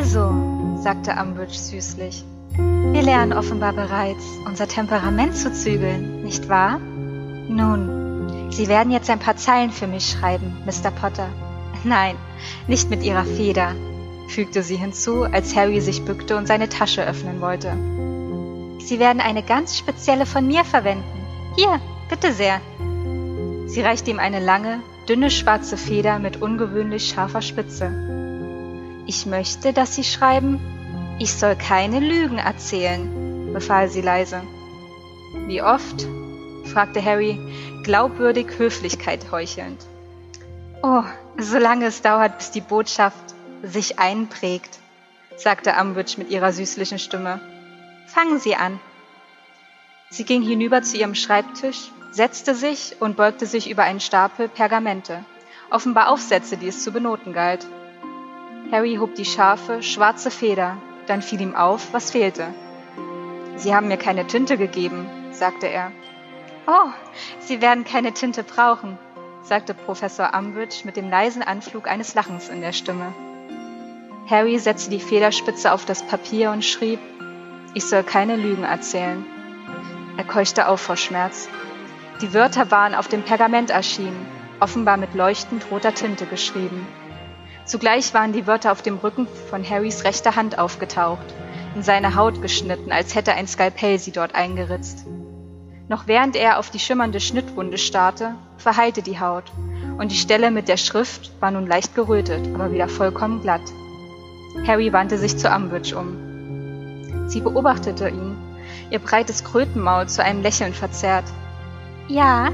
Also, sagte Umbridge süßlich, wir lernen offenbar bereits, unser Temperament zu zügeln, nicht wahr? Nun, Sie werden jetzt ein paar Zeilen für mich schreiben, Mr. Potter. Nein, nicht mit Ihrer Feder, fügte sie hinzu, als Harry sich bückte und seine Tasche öffnen wollte. Sie werden eine ganz spezielle von mir verwenden. Hier, bitte sehr. Sie reichte ihm eine lange, dünne schwarze Feder mit ungewöhnlich scharfer Spitze. Ich möchte, dass Sie schreiben, ich soll keine Lügen erzählen, befahl sie leise. Wie oft? fragte Harry, glaubwürdig Höflichkeit heuchelnd. Oh, solange es dauert, bis die Botschaft sich einprägt, sagte Umbridge mit ihrer süßlichen Stimme. Fangen Sie an. Sie ging hinüber zu ihrem Schreibtisch, setzte sich und beugte sich über einen Stapel Pergamente, offenbar Aufsätze, die es zu benoten galt. Harry hob die scharfe, schwarze Feder, dann fiel ihm auf, was fehlte. Sie haben mir keine Tinte gegeben, sagte er. Oh, Sie werden keine Tinte brauchen, sagte Professor Umbridge mit dem leisen Anflug eines Lachens in der Stimme. Harry setzte die Federspitze auf das Papier und schrieb, ich soll keine Lügen erzählen. Er keuchte auf vor Schmerz. Die Wörter waren auf dem Pergament erschienen, offenbar mit leuchtend roter Tinte geschrieben. Zugleich waren die Wörter auf dem Rücken von Harrys rechter Hand aufgetaucht, in seine Haut geschnitten, als hätte ein Skalpell sie dort eingeritzt. Noch während er auf die schimmernde Schnittwunde starrte, verheilte die Haut, und die Stelle mit der Schrift war nun leicht gerötet, aber wieder vollkommen glatt. Harry wandte sich zu Umbridge um. Sie beobachtete ihn, ihr breites Krötenmaul zu einem Lächeln verzerrt. Ja?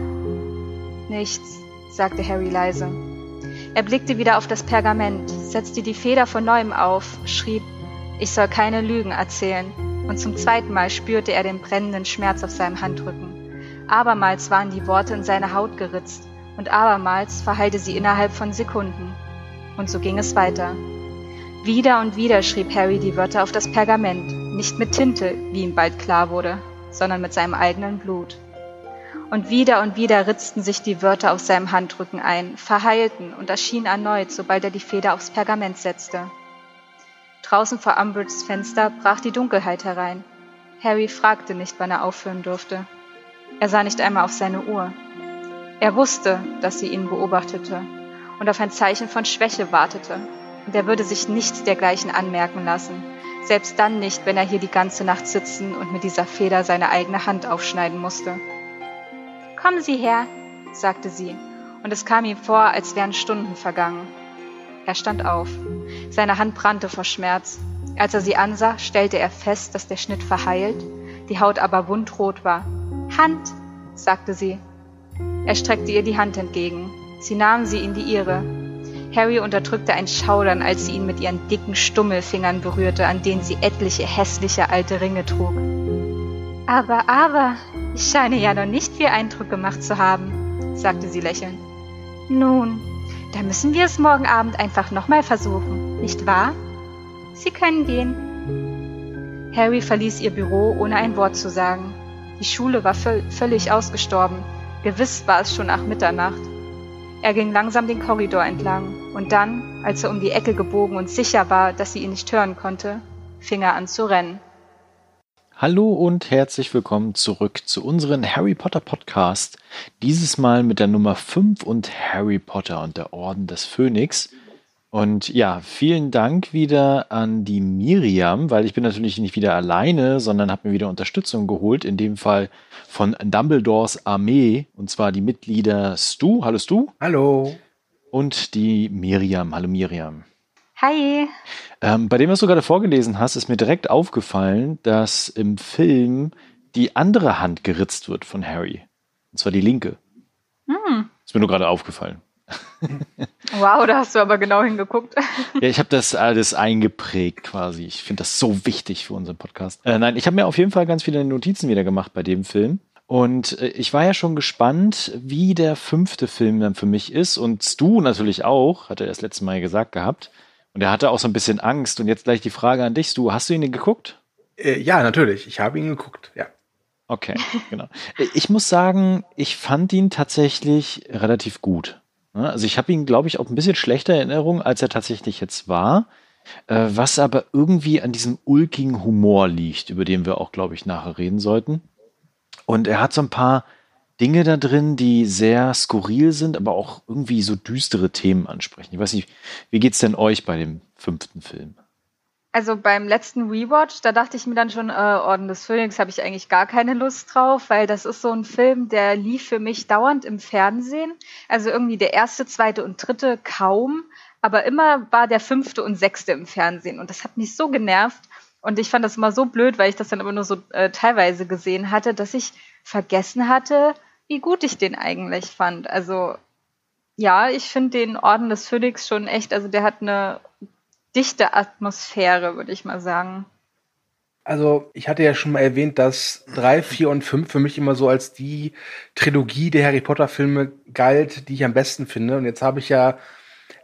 Nichts, sagte Harry leise. Er blickte wieder auf das Pergament, setzte die Feder von neuem auf, schrieb, ich soll keine Lügen erzählen, und zum zweiten Mal spürte er den brennenden Schmerz auf seinem Handrücken. Abermals waren die Worte in seine Haut geritzt, und abermals verheilte sie innerhalb von Sekunden. Und so ging es weiter. Wieder und wieder schrieb Harry die Wörter auf das Pergament, nicht mit Tinte, wie ihm bald klar wurde, sondern mit seinem eigenen Blut. Und wieder und wieder ritzten sich die Wörter auf seinem Handrücken ein, verheilten und erschienen erneut, sobald er die Feder aufs Pergament setzte. Draußen vor Umbridges Fenster brach die Dunkelheit herein. Harry fragte nicht, wann er aufhören durfte. Er sah nicht einmal auf seine Uhr. Er wusste, dass sie ihn beobachtete und auf ein Zeichen von Schwäche wartete, und er würde sich nichts dergleichen anmerken lassen, selbst dann nicht, wenn er hier die ganze Nacht sitzen und mit dieser Feder seine eigene Hand aufschneiden musste. Kommen Sie her, sagte sie, und es kam ihm vor, als wären Stunden vergangen. Er stand auf. Seine Hand brannte vor Schmerz. Als er sie ansah, stellte er fest, dass der Schnitt verheilt, die Haut aber wundrot war. Hand, sagte sie. Er streckte ihr die Hand entgegen. Sie nahm sie in die ihre, Harry unterdrückte ein Schaudern, als sie ihn mit ihren dicken Stummelfingern berührte, an denen sie etliche hässliche alte Ringe trug. Aber, aber, ich scheine ja noch nicht viel Eindruck gemacht zu haben, sagte sie lächelnd. Nun, da müssen wir es morgen Abend einfach nochmal versuchen, nicht wahr? Sie können gehen. Harry verließ ihr Büro, ohne ein Wort zu sagen. Die Schule war völlig ausgestorben. Gewiss war es schon nach Mitternacht. Er ging langsam den Korridor entlang, und dann, als er um die Ecke gebogen und sicher war, dass sie ihn nicht hören konnte, fing er an zu rennen. Hallo und herzlich willkommen zurück zu unserem Harry Potter Podcast. Dieses Mal mit der Nummer 5 und Harry Potter und der Orden des Phönix. Und ja, vielen Dank wieder an die Miriam, weil ich bin natürlich nicht wieder alleine, sondern habe mir wieder Unterstützung geholt, in dem Fall von Dumbledores Armee, und zwar die Mitglieder Stu. Hallo Stu. Hallo. Und die Miriam. Hallo Miriam. Hi. Ähm, bei dem, was du gerade vorgelesen hast, ist mir direkt aufgefallen, dass im Film die andere Hand geritzt wird von Harry. Und zwar die linke. Hm. Ist mir nur gerade aufgefallen. wow, da hast du aber genau hingeguckt. ja, ich habe das alles eingeprägt quasi. Ich finde das so wichtig für unseren Podcast. Äh, nein, ich habe mir auf jeden Fall ganz viele Notizen wieder gemacht bei dem Film. Und äh, ich war ja schon gespannt, wie der fünfte Film dann für mich ist. Und Stu natürlich auch, hat er das letzte Mal gesagt gehabt. Und er hatte auch so ein bisschen Angst. Und jetzt gleich die Frage an dich, Stu, hast du ihn denn geguckt? Äh, ja, natürlich. Ich habe ihn geguckt, ja. Okay, genau. Ich muss sagen, ich fand ihn tatsächlich relativ gut. Also ich habe ihn, glaube ich, auch ein bisschen schlechter Erinnerung, als er tatsächlich jetzt war. äh, was aber irgendwie an diesem ulkigen Humor liegt, über den wir auch, glaube ich, nachher reden sollten. Und er hat so ein paar Dinge da drin, die sehr skurril sind, aber auch irgendwie so düstere Themen ansprechen. Ich weiß nicht, wie geht's denn euch bei dem fünften Film? Also beim letzten Rewatch, da dachte ich mir dann schon, äh, Orden des Phönix habe ich eigentlich gar keine Lust drauf, weil das ist so ein Film, der lief für mich dauernd im Fernsehen. Also irgendwie der erste, zweite und dritte kaum, aber immer war der fünfte und sechste im Fernsehen und das hat mich so genervt und ich fand das immer so blöd, weil ich das dann immer nur so äh, teilweise gesehen hatte, dass ich vergessen hatte, wie gut ich den eigentlich fand. Also ja, ich finde den Orden des Phönix schon echt, also der hat eine dichte Atmosphäre, würde ich mal sagen. Also, ich hatte ja schon mal erwähnt, dass drei, vier und fünf für mich immer so als die Trilogie der Harry Potter-Filme galt, die ich am besten finde. Und jetzt habe ich ja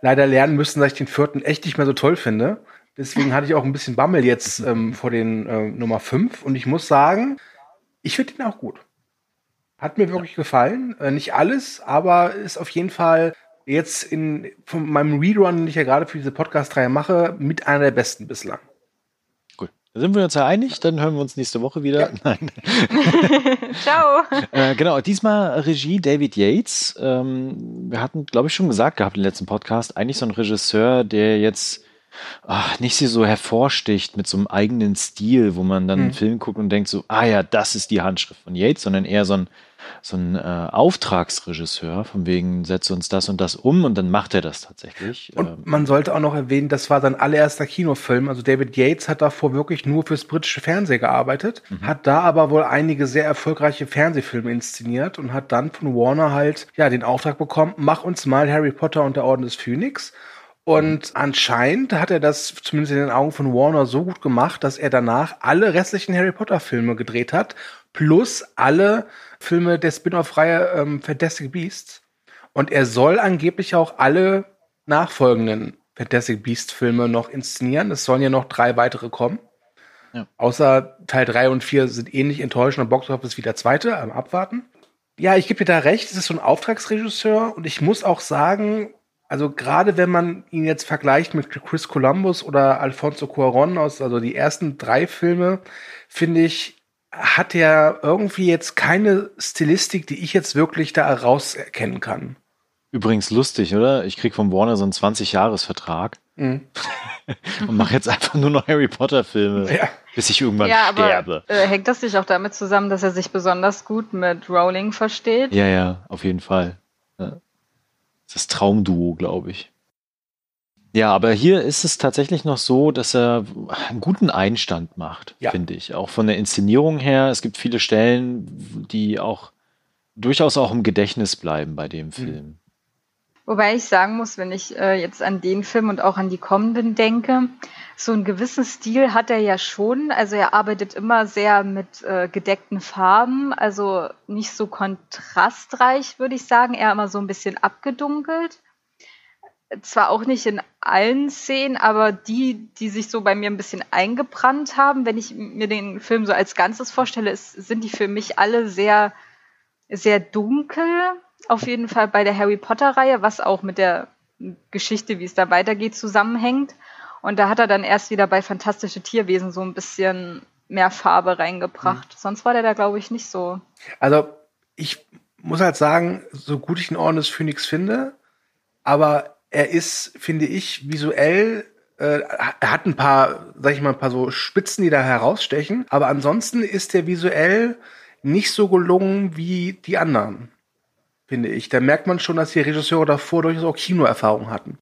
leider lernen müssen, dass ich den vierten echt nicht mehr so toll finde. Deswegen hatte ich auch ein bisschen Bammel jetzt ähm, vor den äh, Nummer fünf. Und ich muss sagen, ich finde ihn auch gut. Hat mir wirklich gefallen. Äh, nicht alles, aber ist auf jeden Fall jetzt in von meinem Rerun, den ich ja gerade für diese Podcast-Reihe mache, mit einer der besten bislang. Gut. Da sind wir uns ja einig, dann hören wir uns nächste Woche wieder. Ja. Nein. Ciao. Äh, genau, diesmal Regie David Yates. Ähm, wir hatten, glaube ich, schon gesagt gehabt im letzten Podcast, eigentlich so ein Regisseur, der jetzt ach, nicht so hervorsticht mit so einem eigenen Stil, wo man dann mhm. einen Film guckt und denkt so, ah ja, das ist die Handschrift von Yates, sondern eher so ein so ein äh, Auftragsregisseur, von wegen, setze uns das und das um und dann macht er das tatsächlich. Und ähm, man sollte auch noch erwähnen, das war sein allererster Kinofilm. Also David Yates hat davor wirklich nur fürs britische Fernsehen gearbeitet, mhm. hat da aber wohl einige sehr erfolgreiche Fernsehfilme inszeniert und hat dann von Warner halt ja den Auftrag bekommen, mach uns mal Harry Potter und der Orden des Phönix. Und anscheinend hat er das zumindest in den Augen von Warner so gut gemacht, dass er danach alle restlichen Harry Potter Filme gedreht hat, plus alle Filme der Spin-off-Reihe ähm, Fantastic Beasts. Und er soll angeblich auch alle nachfolgenden Fantastic Beasts-Filme noch inszenieren. Es sollen ja noch drei weitere kommen. Ja. Außer Teil 3 und 4 sind ähnlich enttäuschend und Box Office wie der zweite, am Abwarten. Ja, ich gebe dir da recht, es ist so ein Auftragsregisseur und ich muss auch sagen, also gerade wenn man ihn jetzt vergleicht mit Chris Columbus oder Alfonso Cuaron aus, also die ersten drei Filme, finde ich, hat er irgendwie jetzt keine Stilistik, die ich jetzt wirklich da herauserkennen kann. Übrigens lustig, oder? Ich krieg von Warner so einen 20-Jahres-Vertrag mhm. und mache jetzt einfach nur noch Harry Potter-Filme, ja. bis ich irgendwann ja, sterbe. Aber, äh, hängt das nicht auch damit zusammen, dass er sich besonders gut mit Rowling versteht? Ja, ja, auf jeden Fall. Das Traumduo, glaube ich. Ja, aber hier ist es tatsächlich noch so, dass er einen guten Einstand macht, ja. finde ich. Auch von der Inszenierung her. Es gibt viele Stellen, die auch durchaus auch im Gedächtnis bleiben bei dem mhm. Film. Wobei ich sagen muss, wenn ich äh, jetzt an den Film und auch an die kommenden denke, so einen gewissen Stil hat er ja schon. Also er arbeitet immer sehr mit äh, gedeckten Farben, also nicht so kontrastreich, würde ich sagen, eher immer so ein bisschen abgedunkelt zwar auch nicht in allen Szenen, aber die, die sich so bei mir ein bisschen eingebrannt haben, wenn ich mir den Film so als Ganzes vorstelle, ist, sind die für mich alle sehr, sehr dunkel. Auf jeden Fall bei der Harry Potter-Reihe, was auch mit der Geschichte, wie es da weitergeht, zusammenhängt. Und da hat er dann erst wieder bei Fantastische Tierwesen so ein bisschen mehr Farbe reingebracht. Mhm. Sonst war der da, glaube ich, nicht so. Also, ich muss halt sagen, so gut ich den Orden des Phönix finde, aber er ist, finde ich, visuell äh, er hat ein paar, sag ich mal, ein paar so Spitzen, die da herausstechen, aber ansonsten ist er visuell nicht so gelungen wie die anderen, finde ich. Da merkt man schon, dass die Regisseure davor durchaus auch Kinoerfahrung hatten.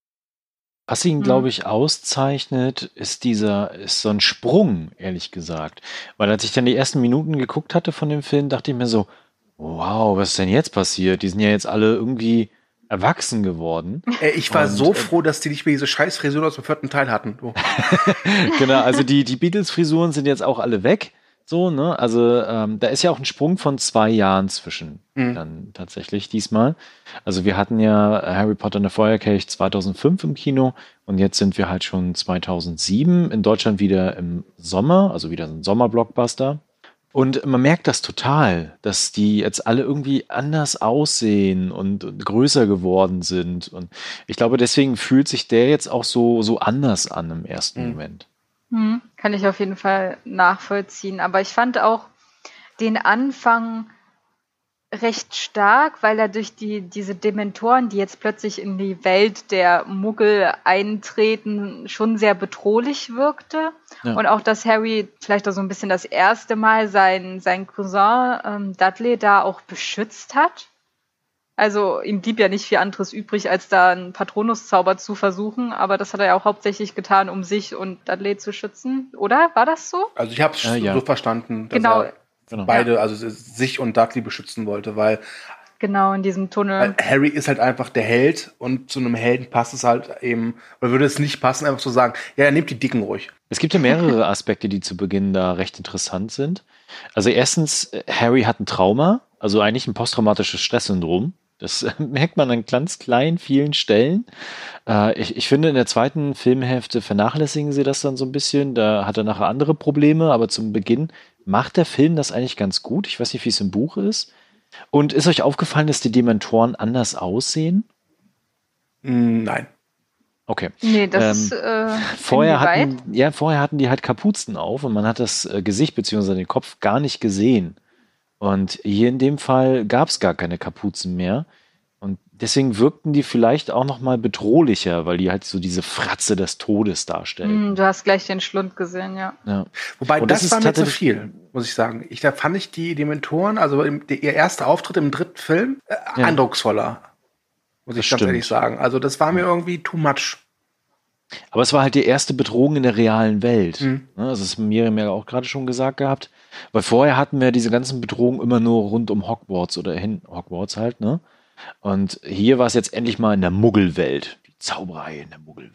Was ihn, glaube mhm. ich, auszeichnet, ist dieser, ist so ein Sprung, ehrlich gesagt. Weil als ich dann die ersten Minuten geguckt hatte von dem Film, dachte ich mir so, wow, was ist denn jetzt passiert? Die sind ja jetzt alle irgendwie erwachsen geworden. Äh, ich war und, so äh, froh, dass die nicht mehr diese scheiß Frisuren aus dem vierten Teil hatten. Oh. genau, also die, die Beatles-Frisuren sind jetzt auch alle weg. So, ne? Also ähm, da ist ja auch ein Sprung von zwei Jahren zwischen mhm. dann tatsächlich diesmal. Also wir hatten ja Harry Potter und der Feuerkelch 2005 im Kino und jetzt sind wir halt schon 2007 in Deutschland wieder im Sommer, also wieder ein Sommerblockbuster. Und man merkt das total, dass die jetzt alle irgendwie anders aussehen und, und, größer geworden sind. Und ich glaube, deswegen fühlt sich der jetzt auch so, so anders an im ersten mhm. Moment. Mhm, kann ich auf jeden Fall nachvollziehen. Aber ich fand auch den Anfang recht stark, weil er durch die, diese Dementoren, die jetzt plötzlich in die Welt der Muggel eintreten, schon sehr bedrohlich wirkte. Ja. Und auch, dass Harry vielleicht auch so ein bisschen das erste Mal seinen, seinen Cousin ähm, Dudley da auch beschützt hat. Also ihm blieb ja nicht viel anderes übrig, als da einen Patronuszauber zu versuchen, aber das hat er ja auch hauptsächlich getan, um sich und Dudley zu schützen, oder? War das so? Also ich habe es ja, ja. so verstanden. genau. Er genau. beide, also sich und Dudley beschützen wollte, weil Genau, in diesem Tunnel. Harry ist halt einfach der Held und zu einem Helden passt es halt eben, oder würde es nicht passen, einfach zu sagen, ja, er nimmt die Dicken ruhig. Es gibt ja mehrere Aspekte, die zu Beginn da recht interessant sind. Also erstens, Harry hat ein Trauma, also eigentlich ein posttraumatisches Stresssyndrom. Das merkt man an ganz kleinen, vielen Stellen. Äh, ich, ich finde, in der zweiten Filmhälfte vernachlässigen sie das dann so ein bisschen. Da hat er nachher andere Probleme, aber zum Beginn macht der Film das eigentlich ganz gut. Ich weiß nicht, wie es im Buch ist. Und ist euch aufgefallen, dass die Dementoren anders aussehen? Mm, nein. Okay. Nee, das ähm, äh, vorher hatten, ja, vorher hatten die halt Kapuzen auf und man hat das äh, Gesicht bzw. den Kopf gar nicht gesehen. Und hier in dem Fall gab es gar keine Kapuzen mehr. Und deswegen wirkten die vielleicht auch noch mal bedrohlicher, weil die halt so diese Fratze des Todes darstellen. Mm, du hast gleich den Schlund gesehen, ja. ja. Wobei das, das war mir zu viel, muss ich sagen. Ich, da fand ich die Dementoren, also im, der, ihr erster Auftritt im dritten Film, äh, ja. eindrucksvoller. Muss ich das ganz stimmt. ehrlich sagen. Also das war mir irgendwie too much. Aber es war halt die erste Bedrohung in der realen Welt. Mhm. Das ist Miriam ja auch gerade schon gesagt gehabt. Weil vorher hatten wir diese ganzen Bedrohungen immer nur rund um Hogwarts oder hin Hogwarts halt, ne? Und hier war es jetzt endlich mal in der Muggelwelt. Die Zauberei in der Muggelwelt.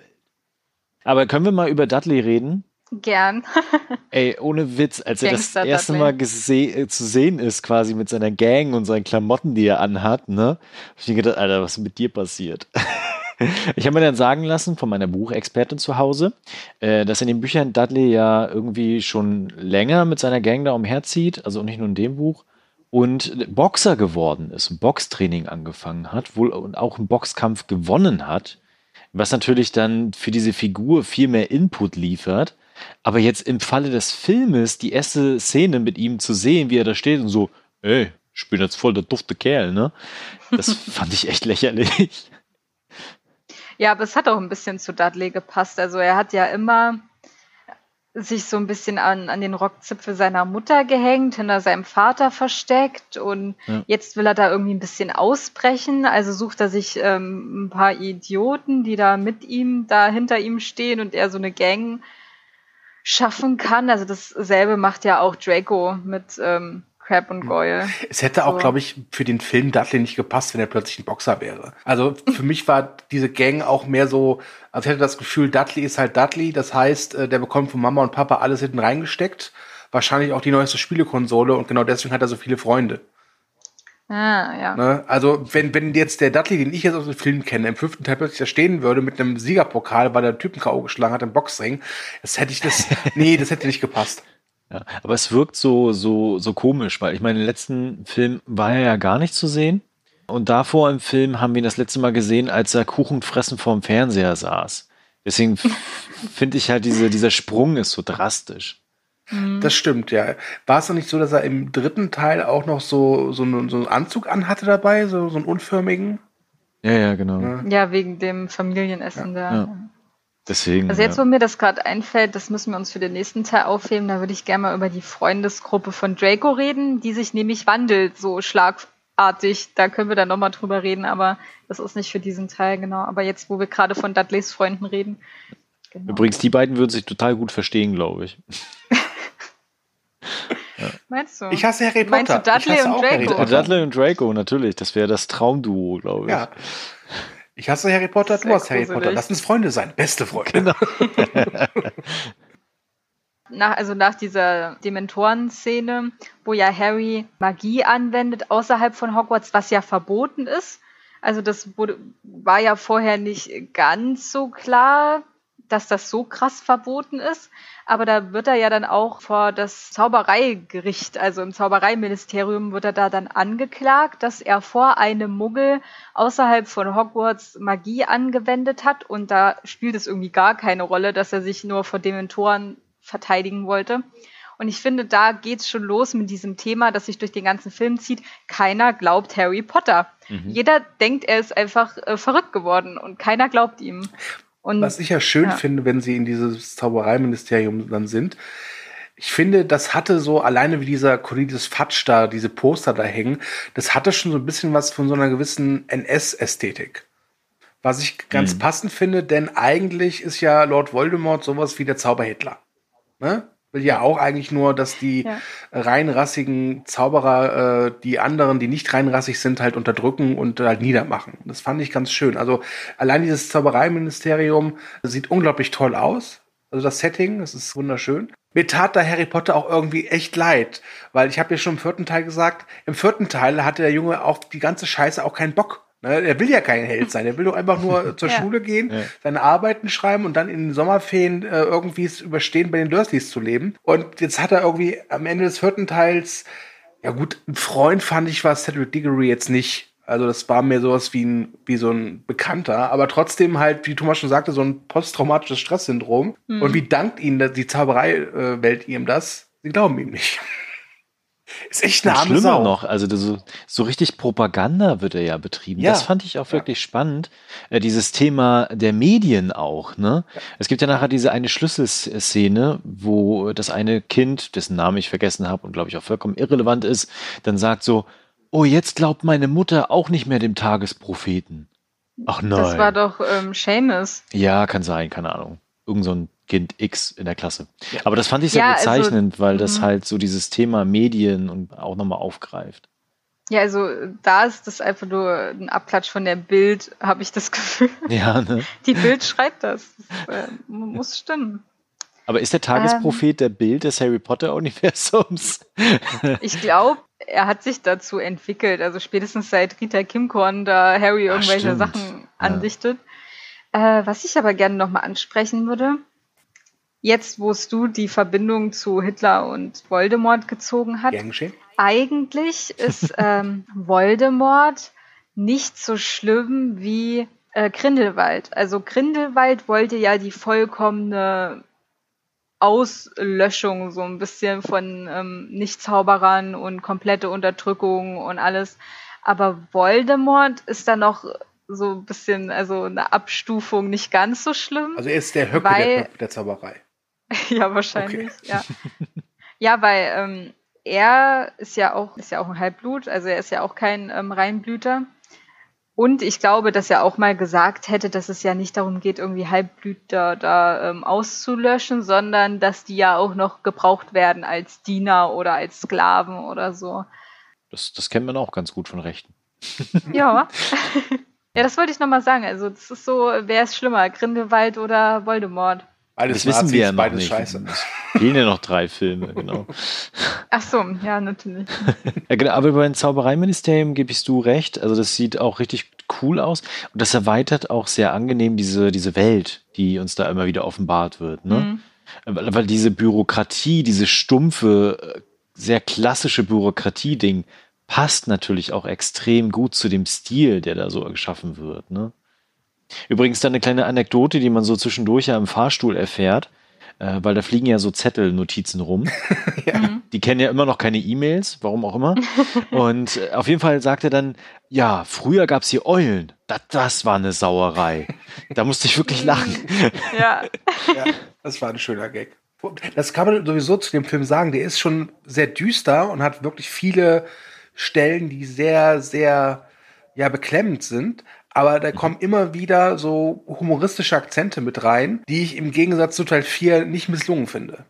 Aber können wir mal über Dudley reden? Gern. Ey, ohne Witz, als er das erste Mal äh, zu sehen ist, quasi mit seiner Gang und seinen Klamotten, die er anhat, ne? Hab ich mir gedacht, Alter, was ist mit dir passiert? Ich habe mir dann sagen lassen von meiner Buchexpertin zu Hause, äh, dass in den Büchern Dudley ja irgendwie schon länger mit seiner Gang da umherzieht, also nicht nur in dem Buch, und Boxer geworden ist, Boxtraining angefangen hat, wohl und auch einen Boxkampf gewonnen hat, was natürlich dann für diese Figur viel mehr Input liefert. Aber jetzt im Falle des Filmes die erste Szene mit ihm zu sehen, wie er da steht und so, ey, ich bin jetzt voll der dufte Kerl, ne? Das fand ich echt lächerlich. Ja, aber es hat auch ein bisschen zu Dudley gepasst. Also er hat ja immer sich so ein bisschen an, an den Rockzipfel seiner Mutter gehängt, hinter seinem Vater versteckt und ja. jetzt will er da irgendwie ein bisschen ausbrechen. Also sucht er sich ähm, ein paar Idioten, die da mit ihm, da hinter ihm stehen und er so eine Gang schaffen kann. Also dasselbe macht ja auch Draco mit ähm, Crab und Goyle. Es hätte auch, so. glaube ich, für den Film Dudley nicht gepasst, wenn er plötzlich ein Boxer wäre. Also für mich war diese Gang auch mehr so, also ich hatte das Gefühl, Dudley ist halt Dudley. Das heißt, äh, der bekommt von Mama und Papa alles hinten reingesteckt. Wahrscheinlich auch die neueste Spielekonsole und genau deswegen hat er so viele Freunde. Ah, ja. Ne? Also, wenn, wenn jetzt der Dudley, den ich jetzt aus dem Film kenne, im fünften Teil plötzlich da stehen würde mit einem Siegerpokal, weil der Typen K.O. geschlagen hat im Boxring, das hätte ich das, nee, das hätte nicht gepasst. Ja, aber es wirkt so, so, so komisch, weil ich meine, im letzten Film war er ja gar nicht zu sehen. Und davor im Film haben wir ihn das letzte Mal gesehen, als er Kuchen fressen vorm Fernseher saß. Deswegen finde ich halt, diese, dieser Sprung ist so drastisch. Mhm. Das stimmt, ja. War es doch nicht so, dass er im dritten Teil auch noch so, so, einen, so einen Anzug anhatte dabei, so, so einen unförmigen? Ja, ja, genau. Ja, ja wegen dem Familienessen ja. da. Ja. Deswegen. Also jetzt, wo mir das gerade einfällt, das müssen wir uns für den nächsten Teil aufheben, da würde ich gerne mal über die Freundesgruppe von Draco reden, die sich nämlich wandelt, so schlagartig. Da können wir dann nochmal drüber reden, aber das ist nicht für diesen Teil, genau. Aber jetzt, wo wir gerade von Dudleys Freunden reden. Genau. Übrigens, die beiden würden sich total gut verstehen, glaube ich. ja. Meinst du? Ich hasse Harry Potter. Meinst du Dudley und Draco? Dudley und Draco, natürlich. Das wäre das Traumduo, glaube ich. Ja. Ich hasse Harry Potter, du hast Harry Potter. Lass uns Freunde sein. Beste Freunde. Genau. nach, also nach dieser Dementoren-Szene, wo ja Harry Magie anwendet außerhalb von Hogwarts, was ja verboten ist. Also das wurde, war ja vorher nicht ganz so klar, dass das so krass verboten ist. Aber da wird er ja dann auch vor das Zaubereigericht, also im Zaubereiministerium, wird er da dann angeklagt, dass er vor einem Muggel außerhalb von Hogwarts Magie angewendet hat. Und da spielt es irgendwie gar keine Rolle, dass er sich nur vor Dementoren verteidigen wollte. Und ich finde, da geht's schon los mit diesem Thema, das sich durch den ganzen Film zieht. Keiner glaubt Harry Potter. Mhm. Jeder denkt, er ist einfach äh, verrückt geworden und keiner glaubt ihm. Und, Was ich ja schön ja. finde, wenn sie in dieses Zaubereiministerium dann sind, ich finde, das hatte so, alleine wie dieser Cornelius Fatsch da, diese Poster da hängen, das hatte schon so ein bisschen was von so einer gewissen NS-Ästhetik. Was ich ganz mhm. passend finde, denn eigentlich ist ja Lord Voldemort sowas wie der Zauberhitler. Ne? Will ja auch eigentlich nur, dass die ja. reinrassigen Zauberer äh, die anderen, die nicht reinrassig sind, halt unterdrücken und halt niedermachen. Das fand ich ganz schön. Also allein dieses Zaubereiministerium sieht unglaublich toll aus. Also das Setting, das ist wunderschön. Mir tat da Harry Potter auch irgendwie echt leid, weil ich habe ja schon im vierten Teil gesagt, im vierten Teil hatte der Junge auf die ganze Scheiße auch keinen Bock. Ne, er will ja kein Held sein. Er will doch einfach nur zur ja. Schule gehen, ja. seine Arbeiten schreiben und dann in den Sommerferien äh, irgendwie es überstehen, bei den Dursleys zu leben. Und jetzt hat er irgendwie am Ende des vierten Teils, ja gut, ein Freund fand ich war Cedric Diggory jetzt nicht. Also das war mir sowas wie ein wie so ein Bekannter, aber trotzdem halt, wie Thomas schon sagte, so ein posttraumatisches Stresssyndrom. Mhm. Und wie dankt ihnen die Zauberei-Welt ihm das? Sie glauben ihm nicht. Ist echt eine arme Sau. noch, also so, so richtig Propaganda wird er ja betrieben. Ja. Das fand ich auch wirklich ja. spannend. Äh, dieses Thema der Medien auch, ne? Ja. Es gibt ja nachher diese eine Schlüsselszene, wo das eine Kind, dessen Namen ich vergessen habe und glaube ich auch vollkommen irrelevant ist, dann sagt so, oh, jetzt glaubt meine Mutter auch nicht mehr dem Tagespropheten. Ach nein. Das war doch ähm, Seamus. Ja, kann sein, keine Ahnung. Irgend so ein Kind X in der Klasse. Aber das fand ich sehr ja, also, bezeichnend, also, weil das mhm. halt so dieses Thema Medien und auch nochmal aufgreift. Ja, also da ist das einfach nur ein Abklatsch von der Bild, habe ich das Gefühl. Ja, ne? Die Bild schreibt das. das äh, muss stimmen. Aber ist der Tagesprophet ähm, der Bild des Harry Potter-Universums? ich glaube, er hat sich dazu entwickelt. Also spätestens seit Rita Kimkorn da Harry irgendwelche Ach, Sachen andichtet. Ja. Äh, was ich aber gerne nochmal ansprechen würde, jetzt, wo du die Verbindung zu Hitler und Voldemort gezogen hast, eigentlich ist ähm, Voldemort nicht so schlimm wie äh, Grindelwald. Also Grindelwald wollte ja die vollkommene Auslöschung so ein bisschen von ähm, Nichtzauberern und komplette Unterdrückung und alles. Aber Voldemort ist da noch so ein bisschen, also eine Abstufung nicht ganz so schlimm. Also er ist der Höcke weil, der, der Zauberei. ja, wahrscheinlich, okay. ja. Ja, weil ähm, er ist ja auch, ist ja auch ein Halbblut, also er ist ja auch kein ähm, Reinblüter. Und ich glaube, dass er auch mal gesagt hätte, dass es ja nicht darum geht, irgendwie Halbblüter da ähm, auszulöschen, sondern dass die ja auch noch gebraucht werden als Diener oder als Sklaven oder so. Das, das kennt man auch ganz gut von Rechten. ja. ja, das wollte ich nochmal sagen. Also, das ist so, wer ist schlimmer, Grindelwald oder Voldemort? Alles das wissen Nazis, wir ja noch nicht. Scheiße. Es fehlen ja noch drei Filme, genau. Ach so, ja, natürlich. ja, genau, aber über ein Zaubereiministerium gibst du recht. Also das sieht auch richtig cool aus. Und das erweitert auch sehr angenehm diese, diese Welt, die uns da immer wieder offenbart wird. Ne? Mhm. Weil, weil diese Bürokratie, diese stumpfe, sehr klassische Bürokratie-Ding passt natürlich auch extrem gut zu dem Stil, der da so geschaffen wird. Ne? Übrigens dann eine kleine Anekdote, die man so zwischendurch ja im Fahrstuhl erfährt, äh, weil da fliegen ja so Zettelnotizen rum. ja. Die kennen ja immer noch keine E-Mails, warum auch immer. Und äh, auf jeden Fall sagt er dann, ja, früher gab es hier Eulen. Das, das war eine Sauerei. Da musste ich wirklich lachen. ja. ja. Das war ein schöner Gag. Das kann man sowieso zu dem Film sagen. Der ist schon sehr düster und hat wirklich viele Stellen, die sehr, sehr ja, beklemmend sind aber da kommen immer wieder so humoristische Akzente mit rein, die ich im Gegensatz zu Teil 4 nicht misslungen finde.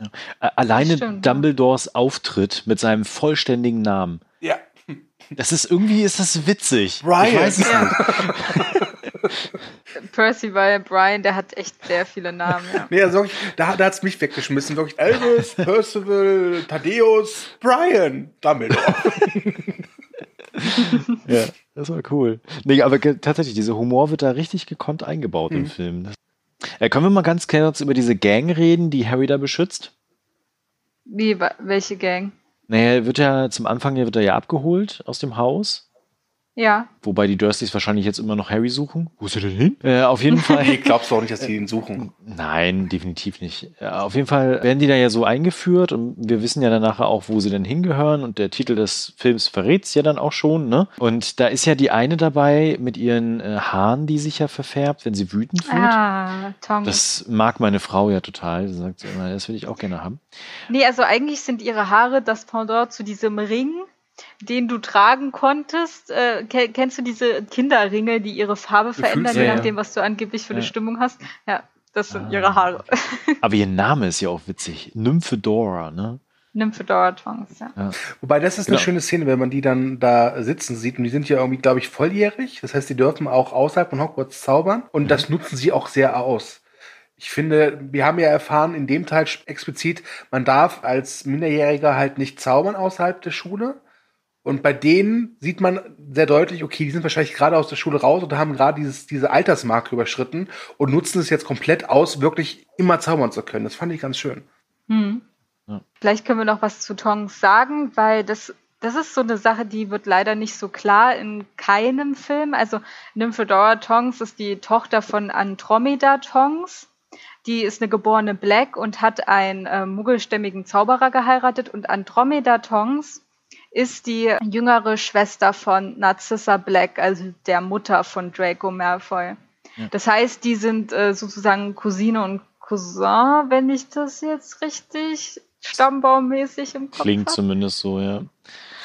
Ja. Alleine Stimmt. Dumbledores Auftritt mit seinem vollständigen Namen. Ja. Das ist irgendwie ist das witzig. Brian. Ich weiß es ja. nicht. Percival, Brian, der hat echt sehr viele Namen. Ja. Nee, also wirklich, da, da hat es mich weggeschmissen. Wirklich Elvis, Percival, Thaddeus, Brian, Dumbledore. ja. Das war cool. Nee, aber tatsächlich, dieser Humor wird da richtig gekonnt eingebaut mhm. im Film. Äh, können wir mal ganz kurz über diese Gang reden, die Harry da beschützt? Wie, welche Gang? Naja, wird ja zum Anfang wird er ja abgeholt aus dem Haus. Ja. Wobei die Dursleys wahrscheinlich jetzt immer noch Harry suchen. Wo ist er denn hin? Äh, auf jeden Fall. Ich glaubst du auch nicht, dass die ihn suchen? Nein, definitiv nicht. Auf jeden Fall werden die da ja so eingeführt und wir wissen ja dann nachher auch, wo sie denn hingehören und der Titel des Films verrät es ja dann auch schon, ne? Und da ist ja die eine dabei mit ihren äh, Haaren, die sich ja verfärbt, wenn sie wütend wird. Ah, Tom. Das mag meine Frau ja total. Sie sagt immer, das würde ich auch gerne haben. Nee, also eigentlich sind ihre Haare das Pendant zu diesem Ring, den du tragen konntest. Äh, kennst du diese Kinderringe, die ihre Farbe verändern, je nachdem, was du angeblich für ja. eine Stimmung hast? Ja, das sind ah. ihre Haare. Aber ihr Name ist ja auch witzig. Nymphedora, ne? Nymphedora Tongs, ja. ja. Wobei das ist genau. eine schöne Szene, wenn man die dann da sitzen sieht. Und die sind ja irgendwie, glaube ich, volljährig. Das heißt, die dürfen auch außerhalb von Hogwarts zaubern. Und mhm. das nutzen sie auch sehr aus. Ich finde, wir haben ja erfahren in dem Teil explizit, man darf als Minderjähriger halt nicht zaubern außerhalb der Schule. Und bei denen sieht man sehr deutlich, okay, die sind wahrscheinlich gerade aus der Schule raus und haben gerade dieses, diese Altersmarke überschritten und nutzen es jetzt komplett aus, wirklich immer zaubern zu können. Das fand ich ganz schön. Hm. Ja. Vielleicht können wir noch was zu Tongs sagen, weil das, das ist so eine Sache, die wird leider nicht so klar in keinem Film. Also Nymphedora Tongs ist die Tochter von Andromeda Tongs. Die ist eine geborene Black und hat einen äh, muggelstämmigen Zauberer geheiratet und Andromeda Tongs ist die jüngere Schwester von Narcissa Black, also der Mutter von Draco Malfoy. Ja. Das heißt, die sind äh, sozusagen Cousine und Cousin, wenn ich das jetzt richtig stammbaummäßig im Kopf Klingt hab. zumindest so, ja.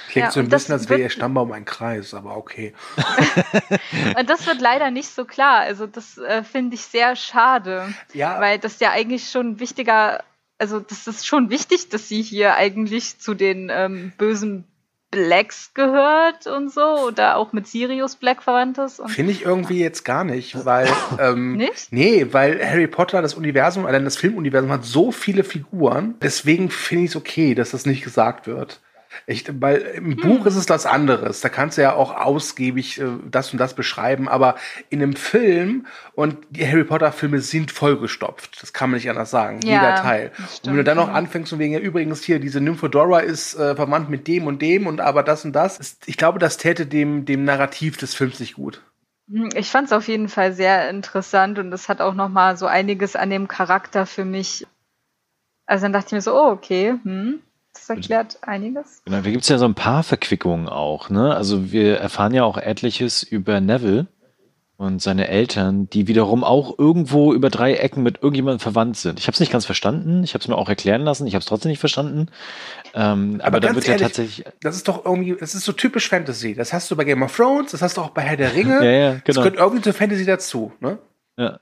Klingt ja, so ein bisschen, als wäre ihr Stammbaum ein Kreis, aber okay. und das wird leider nicht so klar. Also das äh, finde ich sehr schade. Ja. Weil das ja eigentlich schon ein wichtiger, also das ist schon wichtig, dass sie hier eigentlich zu den ähm, bösen Blacks gehört und so oder auch mit Sirius Black verwandt ist. Finde ich irgendwie jetzt gar nicht, weil ähm, nicht? nee, weil Harry Potter das Universum, allein das Filmuniversum hat so viele Figuren, deswegen finde ich es okay, dass das nicht gesagt wird. Ich, weil im hm. Buch ist es was anderes. Da kannst du ja auch ausgiebig äh, das und das beschreiben. Aber in einem Film und die Harry Potter Filme sind vollgestopft. Das kann man nicht anders sagen. Ja, Jeder Teil. Und wenn du dann noch anfängst und wegen ja übrigens hier diese Nymphedora ist äh, verwandt mit dem und dem und aber das und das. Ist, ich glaube, das täte dem dem Narrativ des Films nicht gut. Hm, ich fand es auf jeden Fall sehr interessant und es hat auch noch mal so einiges an dem Charakter für mich. Also dann dachte ich mir so, oh okay, hm, das erklärt einiges. Genau, da gibt es ja so ein paar Verquickungen auch. Ne? Also wir erfahren ja auch etliches über Neville und seine Eltern, die wiederum auch irgendwo über drei Ecken mit irgendjemandem verwandt sind. Ich habe es nicht ganz verstanden. Ich habe es mir auch erklären lassen. Ich habe es trotzdem nicht verstanden. Ähm, aber, aber da wird ehrlich, ja tatsächlich. Das ist doch irgendwie, das ist so typisch Fantasy. Das hast du bei Game of Thrones, das hast du auch bei Herr der Ringe. ja, ja, genau. Das gehört irgendwie zur Fantasy dazu. Ne? Ja.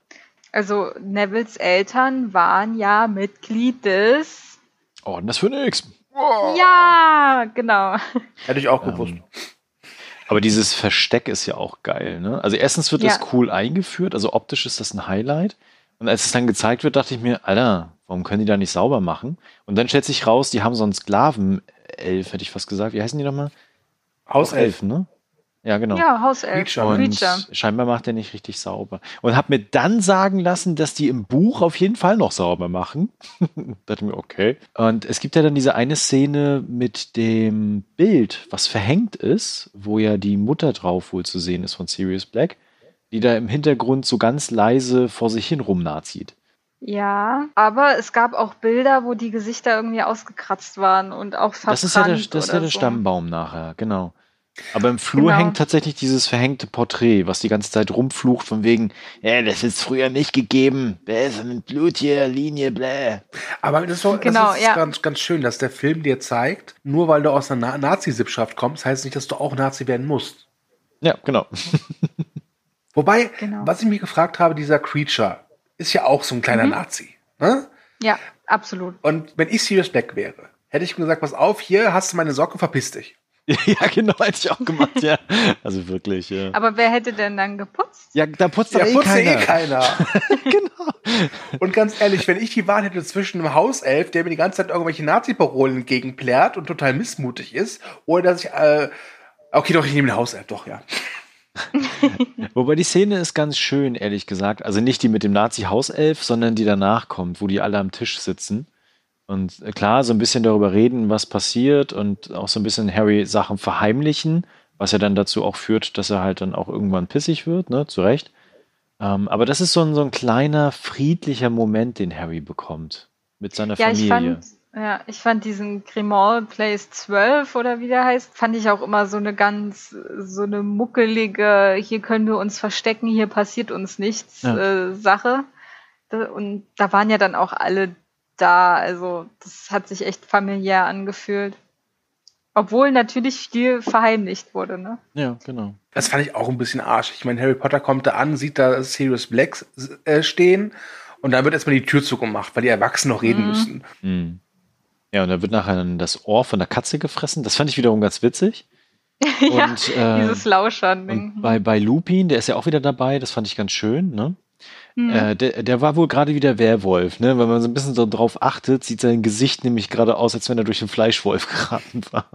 Also Nevilles Eltern waren ja Mitglied des Orden des Phönix. Ja, genau. Hätte ich auch gewusst. Ähm, aber dieses Versteck ist ja auch geil. Ne? Also erstens wird ja. das cool eingeführt, also optisch ist das ein Highlight. Und als es dann gezeigt wird, dachte ich mir, Alter, warum können die da nicht sauber machen? Und dann stellt sich raus, die haben so einen Sklavenelf, hätte ich fast gesagt. Wie heißen die nochmal? Hauself, ne? Ja, genau. Ja, Hauself. Und Reacher. scheinbar macht er nicht richtig sauber. Und habe mir dann sagen lassen, dass die im Buch auf jeden Fall noch sauber machen. dachte mir, okay. Und es gibt ja dann diese eine Szene mit dem Bild, was verhängt ist, wo ja die Mutter drauf wohl zu sehen ist von Sirius Black, die da im Hintergrund so ganz leise vor sich hin rumnazieht. Ja, aber es gab auch Bilder, wo die Gesichter irgendwie ausgekratzt waren und auch verbrannt Das ist ja der, das ist ja der so. Stammbaum nachher, genau. Aber im Flur genau. hängt tatsächlich dieses verhängte Porträt, was die ganze Zeit rumflucht, von wegen, ja, das ist früher nicht gegeben. Wer ist mit Blut hier, Linie, bläh. Aber das ist, doch, genau, das ist ja. ganz, ganz schön, dass der Film dir zeigt, nur weil du aus einer Nazi-Sippschaft kommst, heißt nicht, dass du auch Nazi werden musst. Ja, genau. Wobei, genau. was ich mich gefragt habe, dieser Creature ist ja auch so ein kleiner mhm. Nazi. Ne? Ja, absolut. Und wenn ich Sirius Black wäre, hätte ich mir gesagt, pass auf, hier hast du meine Socke, verpiss dich. Ja, genau, hätte ich auch gemacht, ja. Also wirklich, ja. Aber wer hätte denn dann geputzt? Ja, da putzt ja, eh putzt keiner. eh keiner. genau. Und ganz ehrlich, wenn ich die Wahl hätte zwischen einem Hauself, der mir die ganze Zeit irgendwelche Nazi-Parolen entgegenplärt und total missmutig ist, oder dass ich, äh, okay, doch, ich nehme den Hauself, doch, ja. Wobei die Szene ist ganz schön, ehrlich gesagt. Also nicht die mit dem Nazi-Hauself, sondern die danach kommt, wo die alle am Tisch sitzen. Und äh, klar, so ein bisschen darüber reden, was passiert und auch so ein bisschen Harry Sachen verheimlichen, was ja dann dazu auch führt, dass er halt dann auch irgendwann pissig wird, ne, zu Recht. Ähm, aber das ist so ein, so ein kleiner, friedlicher Moment, den Harry bekommt mit seiner Ja, Familie. ich fand, ja, ich fand diesen Grimald Place 12 oder wie der heißt, fand ich auch immer so eine ganz, so eine muckelige, hier können wir uns verstecken, hier passiert uns nichts Ja. äh, Sache. Und da waren ja dann auch alle da, also das hat sich echt familiär angefühlt. Obwohl natürlich viel verheimlicht wurde, ne? ja, genau. Das fand ich auch ein bisschen arsch. Ich meine, Harry Potter kommt da an, sieht da Sirius Black äh, stehen und dann wird erstmal die Tür zugemacht, weil die Erwachsenen noch reden Mhm. müssen. Hm. Ja, und da wird nachher dann das Ohr von der Katze gefressen. Das fand ich wiederum ganz witzig. ja, Und, äh, dieses Lauschern-Ding. Und bei, bei Lupin, der ist ja auch wieder dabei, das fand ich ganz schön, ne? Hm. Äh, der, der war wohl gerade wieder Werwolf, ne? Wenn man so ein bisschen so drauf achtet, sieht sein Gesicht nämlich gerade aus, als wenn er durch den Fleischwolf geraten war.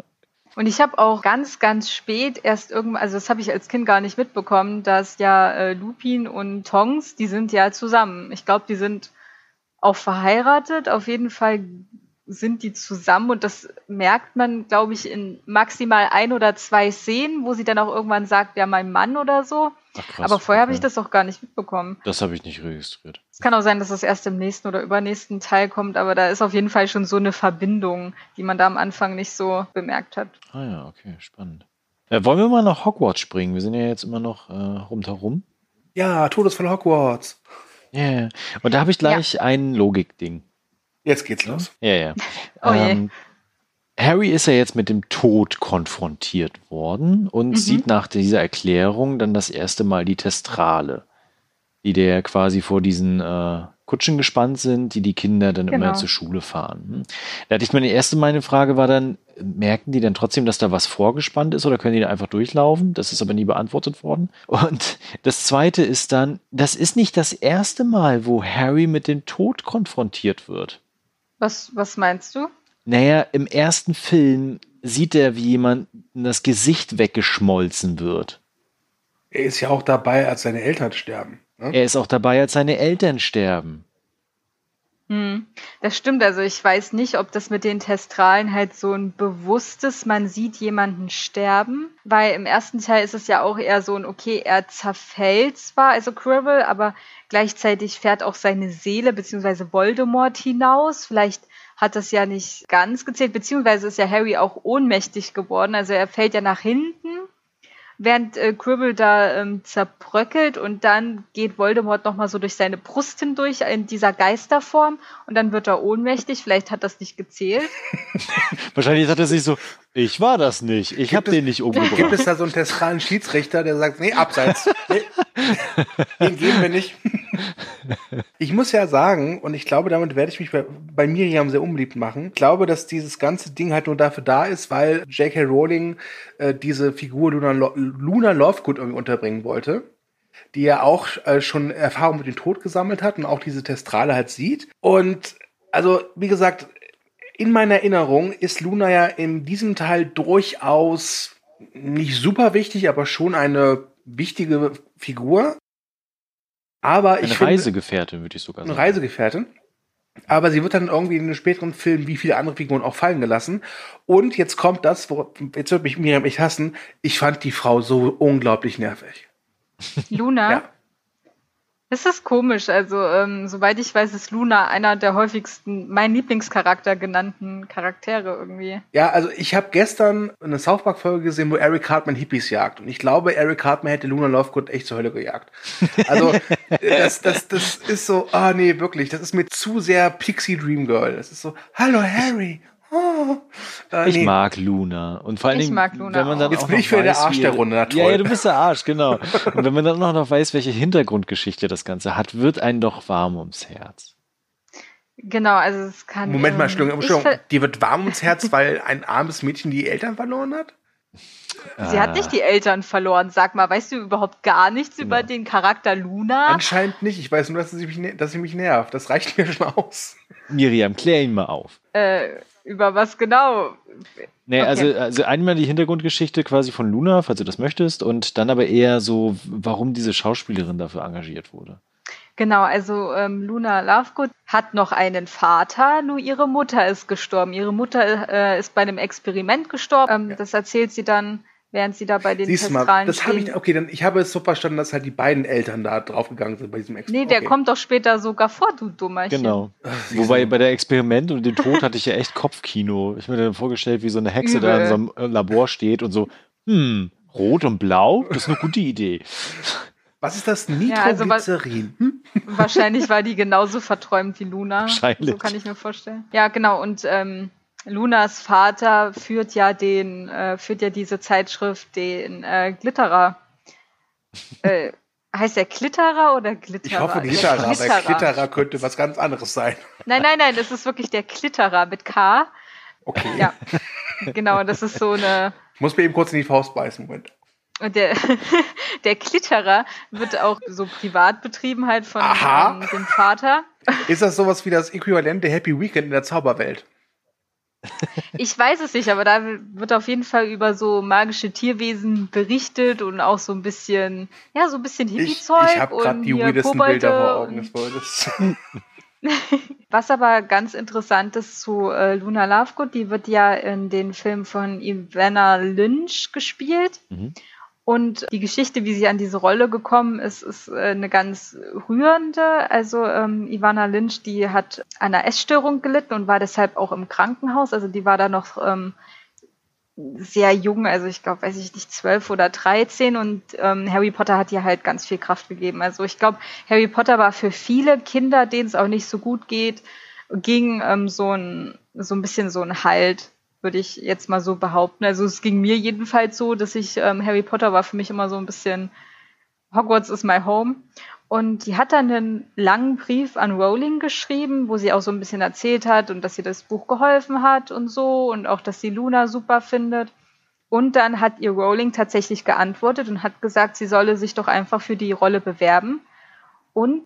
Und ich habe auch ganz, ganz spät erst irgendwann, also das habe ich als Kind gar nicht mitbekommen, dass ja äh, Lupin und Tongs, die sind ja zusammen. Ich glaube, die sind auch verheiratet. Auf jeden Fall sind die zusammen und das merkt man, glaube ich, in maximal ein oder zwei Szenen, wo sie dann auch irgendwann sagt, ja, mein Mann oder so. Ach, krass, Aber vorher habe okay. ich das auch gar nicht mitbekommen. Das habe ich nicht registriert. Es kann auch sein, dass das erst im nächsten oder übernächsten Teil kommt, aber da ist auf jeden Fall schon so eine Verbindung, die man da am Anfang nicht so bemerkt hat. Ah ja, okay, spannend. Äh, wollen wir mal nach Hogwarts springen? Wir sind ja jetzt immer noch äh, rundherum. Ja, Todesfall Hogwarts. Ja, yeah. und da habe ich gleich ein Logikding. Jetzt geht's los. Ja, ja. Oh ähm, Harry ist ja jetzt mit dem Tod konfrontiert worden und Mhm. sieht nach dieser Erklärung dann das erste Mal die Testrale, die der quasi vor diesen äh, Kutschen gespannt sind, die die Kinder dann immer Genau. zur Schule fahren. Hm. Da hatte ich meine erste meine Frage war dann, merken die dann trotzdem, dass da was vorgespannt ist oder können die da einfach durchlaufen? Das ist aber nie beantwortet worden. Und das zweite ist dann, das ist nicht das erste Mal, wo Harry mit dem Tod konfrontiert wird. Was, was meinst du? Naja, im ersten Film sieht er, wie jemand das Gesicht weggeschmolzen wird. Er ist ja auch dabei, als seine Eltern sterben. Ne? Er ist auch dabei, als seine Eltern sterben. Hm, das stimmt. Also ich weiß nicht, ob das mit den Testralen halt so ein bewusstes, man sieht jemanden sterben, weil im ersten Teil ist es ja auch eher so ein, okay, er zerfällt zwar, also Quirrell, aber gleichzeitig fährt auch seine Seele beziehungsweise Voldemort hinaus. Vielleicht hat das ja nicht ganz gezählt, beziehungsweise ist ja Harry auch ohnmächtig geworden. Also er fällt ja nach hinten während äh, Quirrell da ähm, zerbröckelt und dann geht Voldemort nochmal so durch seine Brust hindurch in dieser Geisterform und dann wird er ohnmächtig. Vielleicht hat das nicht gezählt. Wahrscheinlich hat er sich so, ich war das nicht, ich habe den nicht Gibt umgebracht. es da so einen testralen Schiedsrichter, der sagt, nee, abseits. Nee, den geben wir nicht. Ich muss ja sagen, und ich glaube, damit werde ich mich bei, bei Miriam sehr unbeliebt machen. Ich glaube, dass dieses ganze Ding halt nur dafür da ist, weil J.K. Rowling äh, diese Figur Luna, Lo Luna Lovegood irgendwie unterbringen wollte. Die ja auch äh, schon Erfahrung mit dem Tod gesammelt hat und auch diese Testrale halt sieht. Und also, wie gesagt, in meiner Erinnerung ist Luna ja in diesem Teil durchaus nicht super wichtig, aber schon eine wichtige Figur. Aber Eine ich finde, Reisegefährtin, würde ich sogar eine sagen. Reisegefährtin. Aber sie wird dann irgendwie in den späteren Filmen wie viele andere Figuren auch fallen gelassen. Und jetzt kommt das, wo, jetzt wird mich Miriam echt hassen. Ich fand die Frau so unglaublich nervig. Luna. Ja. Es ist komisch. Also, ähm, soweit ich weiß, ist Luna einer der häufigsten, mein Lieblingscharakter genannten Charaktere irgendwie. Ja, also ich habe gestern eine South Park Folge gesehen, wo Eric Cartman Hippies jagt und ich glaube, Eric Cartman hätte Luna Lovegood echt zur Hölle gejagt. Also das, das, das ist so, ah nee, wirklich, das ist mir zu sehr Pixie Dream Girl. Das ist so, hallo Harry. Oh. Äh, Ich nee. mag Luna. Und vor allen Ich Dingen, mag Luna wenn man dann auch. Jetzt auch bin noch ich wieder der weiß, Arsch der Runde, na toll. Ja, ja, du bist der Arsch, genau. Und wenn man dann auch noch weiß, welche Hintergrundgeschichte das Ganze hat, wird einen doch warm ums Herz. Genau, also es kann. Moment mal, ähm, Entschuldigung, Entschuldigung, dir wird warm ums Herz, weil ein armes Mädchen die Eltern verloren hat? Sie hat nicht die Eltern verloren. Sag mal, weißt du überhaupt gar nichts Genau. über den Charakter Luna? Anscheinend nicht. Ich weiß nur, dass sie mich, dass sie mich nervt. Das reicht mir schon aus. Miriam, klär ihn mal auf. Äh, über was genau? Nee, Okay. also, also einmal die Hintergrundgeschichte quasi von Luna, falls du das möchtest, und dann aber eher so, warum diese Schauspielerin dafür engagiert wurde. Genau, also ähm, Luna Lovegood hat noch einen Vater, nur ihre Mutter ist gestorben. Ihre Mutter äh, ist bei einem Experiment gestorben. Ähm, Das erzählt sie dann, während sie da bei den Siehst du mal, Testralen das habe stehen. ich, okay, dann, ich habe es so verstanden, dass halt die beiden Eltern da draufgegangen sind bei diesem Experiment. Nee, der okay. kommt doch später sogar vor, du Dummerchen. Genau. siehst Wobei bei der Experiment und dem Tod hatte ich ja echt Kopfkino. Ich habe mir dann vorgestellt, wie so eine Hexe da in Übel. so einem äh, Labor steht und so, hm, rot und blau, das ist eine gute Idee. Was ist das? Ja, also Nitroglycerin? hm? Wahrscheinlich war die genauso verträumt wie Luna. Wahrscheinlich. So kann ich mir vorstellen. Ja, genau. Und ähm, Lunas Vater führt ja den, äh, führt ja diese Zeitschrift, den äh, Glitterer. äh, heißt der Glitterer oder Glitterer? Ich hoffe Der Glitterer, Glitterer könnte was ganz anderes sein. Nein, nein, nein, das ist wirklich der Glitterer mit K. Okay. Ja. genau, das ist so eine. Ich muss mir eben kurz in die Faust beißen. Moment. Und der, der Glitterer wird auch so privat betrieben halt von ähm, dem Vater. Ist das sowas wie das Äquivalent der Happy Weekend in der Zauberwelt? Ich weiß es nicht, aber da wird auf jeden Fall über so magische Tierwesen berichtet und auch so ein bisschen, ja, so ein bisschen Ich, Hippie-Zeug ich habe gerade und die hier weirdesten Kobolde Bilder vor Augen und- des Wortes. Was aber ganz interessant ist zu äh, Luna Lovegood, die wird ja in den Filmen von Ivana Lynch gespielt. Mhm. Und die Geschichte, wie sie an diese Rolle gekommen ist, ist äh, eine ganz rührende. Also ähm, Ivana Lynch, die hat an einer Essstörung gelitten und war deshalb auch im Krankenhaus. Also die war da noch ähm, sehr jung, also ich glaube, weiß ich nicht, zwölf oder dreizehn und ähm, Harry Potter hat ihr halt ganz viel Kraft gegeben. Also ich glaube, Harry Potter war für viele Kinder, denen es auch nicht so gut geht, ging ähm, so ein so ein bisschen so ein Halt, würde ich jetzt mal so behaupten. Also es ging mir jedenfalls so, dass ich ähm, Harry Potter war für mich immer so ein bisschen Hogwarts is my home. Und die hat dann einen langen Brief an Rowling geschrieben, wo sie auch so ein bisschen erzählt hat und dass ihr das Buch geholfen hat und so und auch, dass sie Luna super findet. Und dann hat ihr Rowling tatsächlich geantwortet und hat gesagt, sie solle sich doch einfach für die Rolle bewerben und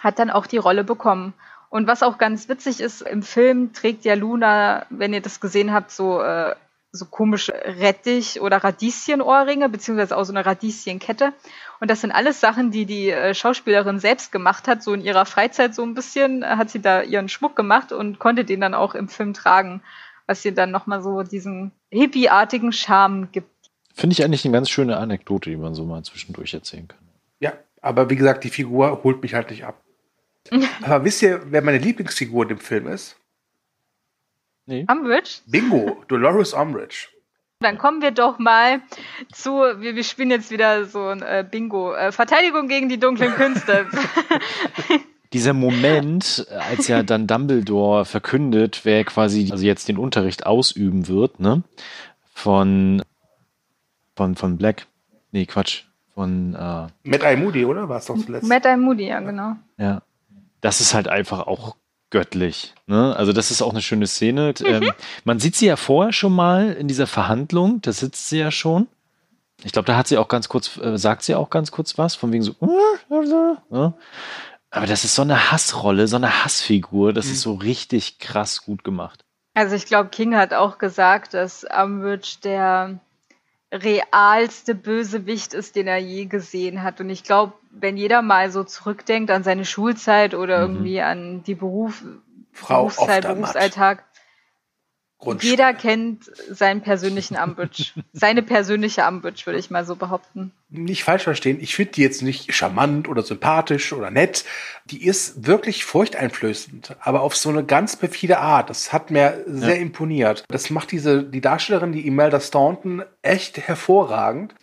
hat dann auch die Rolle bekommen. Und was auch ganz witzig ist, im Film trägt ja Luna, wenn ihr das gesehen habt, so, äh, so komische Rettich- oder Radieschenohrringe, beziehungsweise auch so eine Radieschenkette. Und das sind alles Sachen, die die äh, Schauspielerin selbst gemacht hat. So in ihrer Freizeit so ein bisschen äh, hat sie da ihren Schmuck gemacht und konnte den dann auch im Film tragen, was ihr dann nochmal so diesen hippie-artigen Charme gibt. Finde ich eigentlich eine ganz schöne Anekdote, die man so mal zwischendurch erzählen kann. Ja, aber wie gesagt, die Figur holt mich halt nicht ab. Aber wisst ihr, wer meine Lieblingsfigur in dem Film ist? Nee. Umbridge? Bingo, Dolores Umbridge. Dann kommen wir doch mal zu, wir, wir spielen jetzt wieder so ein äh, Bingo. Äh, Verteidigung gegen die dunklen Künste. Dieser Moment, als ja dann Dumbledore verkündet, wer quasi also jetzt den Unterricht ausüben wird, ne? Von von von Black. Nee, Quatsch. Von äh, Matt Eye Moody, oder? War es doch zuletzt? Mad Eye Moody, ja, genau. Ja. Das ist halt einfach auch göttlich. Ne? Also das ist auch eine schöne Szene. Ähm, man sieht sie ja vorher schon mal in dieser Verhandlung, da sitzt sie ja schon. Ich glaube, da hat sie auch ganz kurz, äh, sagt sie auch ganz kurz was, von wegen so, ne? aber das ist so eine Hassrolle, so eine Hassfigur, das ist so richtig krass gut gemacht. Also ich glaube, King hat auch gesagt, dass Umbridge der realste Bösewicht ist, den er je gesehen hat. Und ich glaube, wenn jeder mal so zurückdenkt an seine Schulzeit oder Mhm. irgendwie an die Beruf, Frau Berufszeit. Berufsalltag, Grundschule. jeder kennt seinen persönlichen Umbridge. Seine persönliche Umbridge, würde ich mal so behaupten. Nicht falsch verstehen, ich finde die jetzt nicht charmant oder sympathisch oder nett. Die ist wirklich furchteinflößend, aber auf so eine ganz perfide Art. Das hat mir sehr imponiert. Das macht diese, die Darstellerin, die Imelda Staunton, echt hervorragend.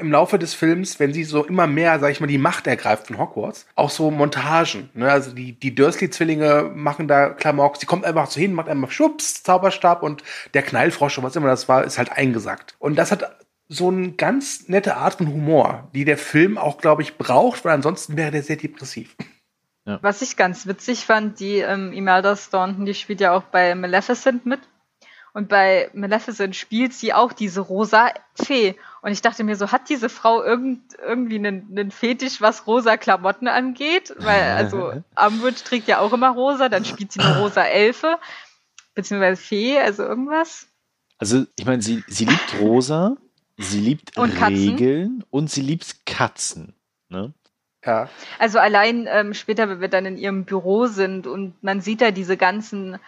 Im Laufe des Films, wenn sie so immer mehr, sag ich mal, die Macht ergreift von Hogwarts, auch so Montagen. Ne? Also die, die Dursley-Zwillinge machen da Klamauk. Sie kommt einfach so hin, macht einmal Schubs, Zauberstab und der Knallfrosch, was immer das war, ist halt eingesackt. Und das hat so eine ganz nette Art von Humor, die der Film auch, glaube ich, braucht, weil ansonsten wäre der sehr depressiv. Was ich ganz witzig fand, die ähm, Imelda Staunton, die spielt ja auch bei Maleficent mit. Und bei Maleficent spielt sie auch diese rosa Fee. Und ich dachte mir so, hat diese Frau irgend, irgendwie einen, einen Fetisch, was rosa Klamotten angeht? Weil, also, Umbridge trägt ja auch immer rosa, dann spielt sie eine rosa Elfe, beziehungsweise Fee, also irgendwas. Also, ich meine, sie, sie liebt rosa, sie liebt Und. Regeln und sie liebt Katzen. Ne? Ja. Also allein ähm, später, wenn wir dann in ihrem Büro sind und man sieht da diese ganzen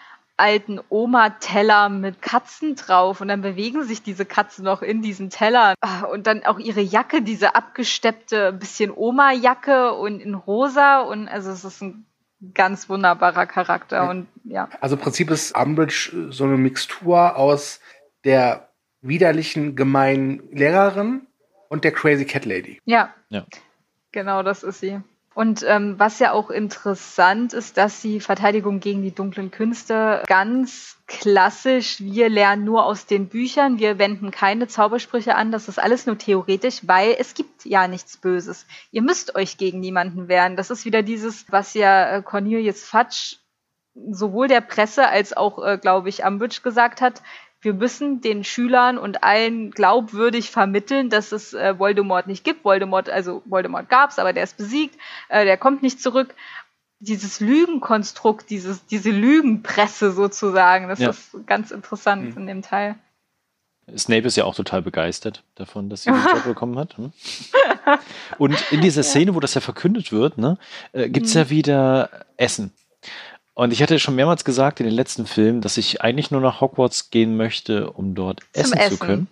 alten Oma-Teller mit Katzen drauf und dann bewegen sich diese Katzen noch in diesen Tellern. Ah, Und dann auch ihre Jacke, diese abgesteppte bisschen Oma-Jacke und in rosa und also es ist ein ganz wunderbarer Charakter und ja. Also im Prinzip ist Umbridge äh, so eine Mixtur aus der widerlichen, gemeinen Lehrerin und der Crazy Cat Lady. Ja. Ja. Genau, das ist sie. Und ähm, was ja auch interessant ist, dass sie Verteidigung gegen die dunklen Künste ganz klassisch, wir lernen nur aus den Büchern, wir wenden keine Zaubersprüche an, das ist alles nur theoretisch, weil es gibt ja nichts Böses. Ihr müsst euch gegen niemanden wehren. Das ist wieder dieses, was ja äh, Cornelius Fudge sowohl der Presse als auch, äh, glaube ich, Umbridge gesagt hat, wir müssen den Schülern und allen glaubwürdig vermitteln, dass es äh, Voldemort nicht gibt. Voldemort, also Voldemort gab's, aber der ist besiegt, äh, der kommt nicht zurück. Dieses Lügenkonstrukt, dieses, diese Lügenpresse sozusagen, das Ja. ist ganz interessant in dem Teil. Snape ist ja auch total begeistert davon, dass sie den Job bekommen hat. Hm? Und in dieser Szene, wo das ja verkündet wird, ne, äh, gibt es Mhm. ja wieder Essen. Und ich hatte schon mehrmals gesagt in den letzten Filmen, dass ich eigentlich nur nach Hogwarts gehen möchte, um dort essen, Essen. zu können.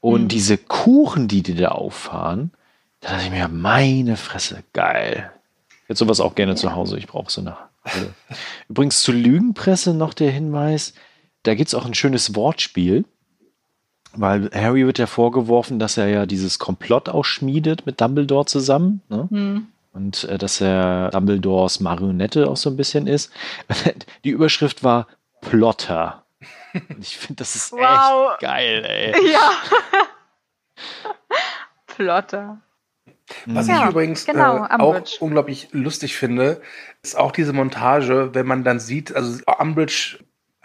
Und Mhm. diese Kuchen, die die da auffahren, da dachte ich mir, meine Fresse, geil. Ich hätte sowas auch gerne zu Hause. Ich brauche so eine. Übrigens zur Lügenpresse noch der Hinweis, da gibt es auch ein schönes Wortspiel. Weil Harry wird ja vorgeworfen, dass er ja dieses Komplott ausschmiedet mit Dumbledore zusammen. Ne? Hm. Und äh, dass er Dumbledores Marionette auch so ein bisschen ist. Die Überschrift war Plotter. Und ich finde, das ist Wow. echt geil, ey. Ja. Plotter. Was Ja, ich übrigens genau, äh, auch Umbridge. unglaublich lustig finde, ist auch diese Montage, wenn man dann sieht, also Umbridge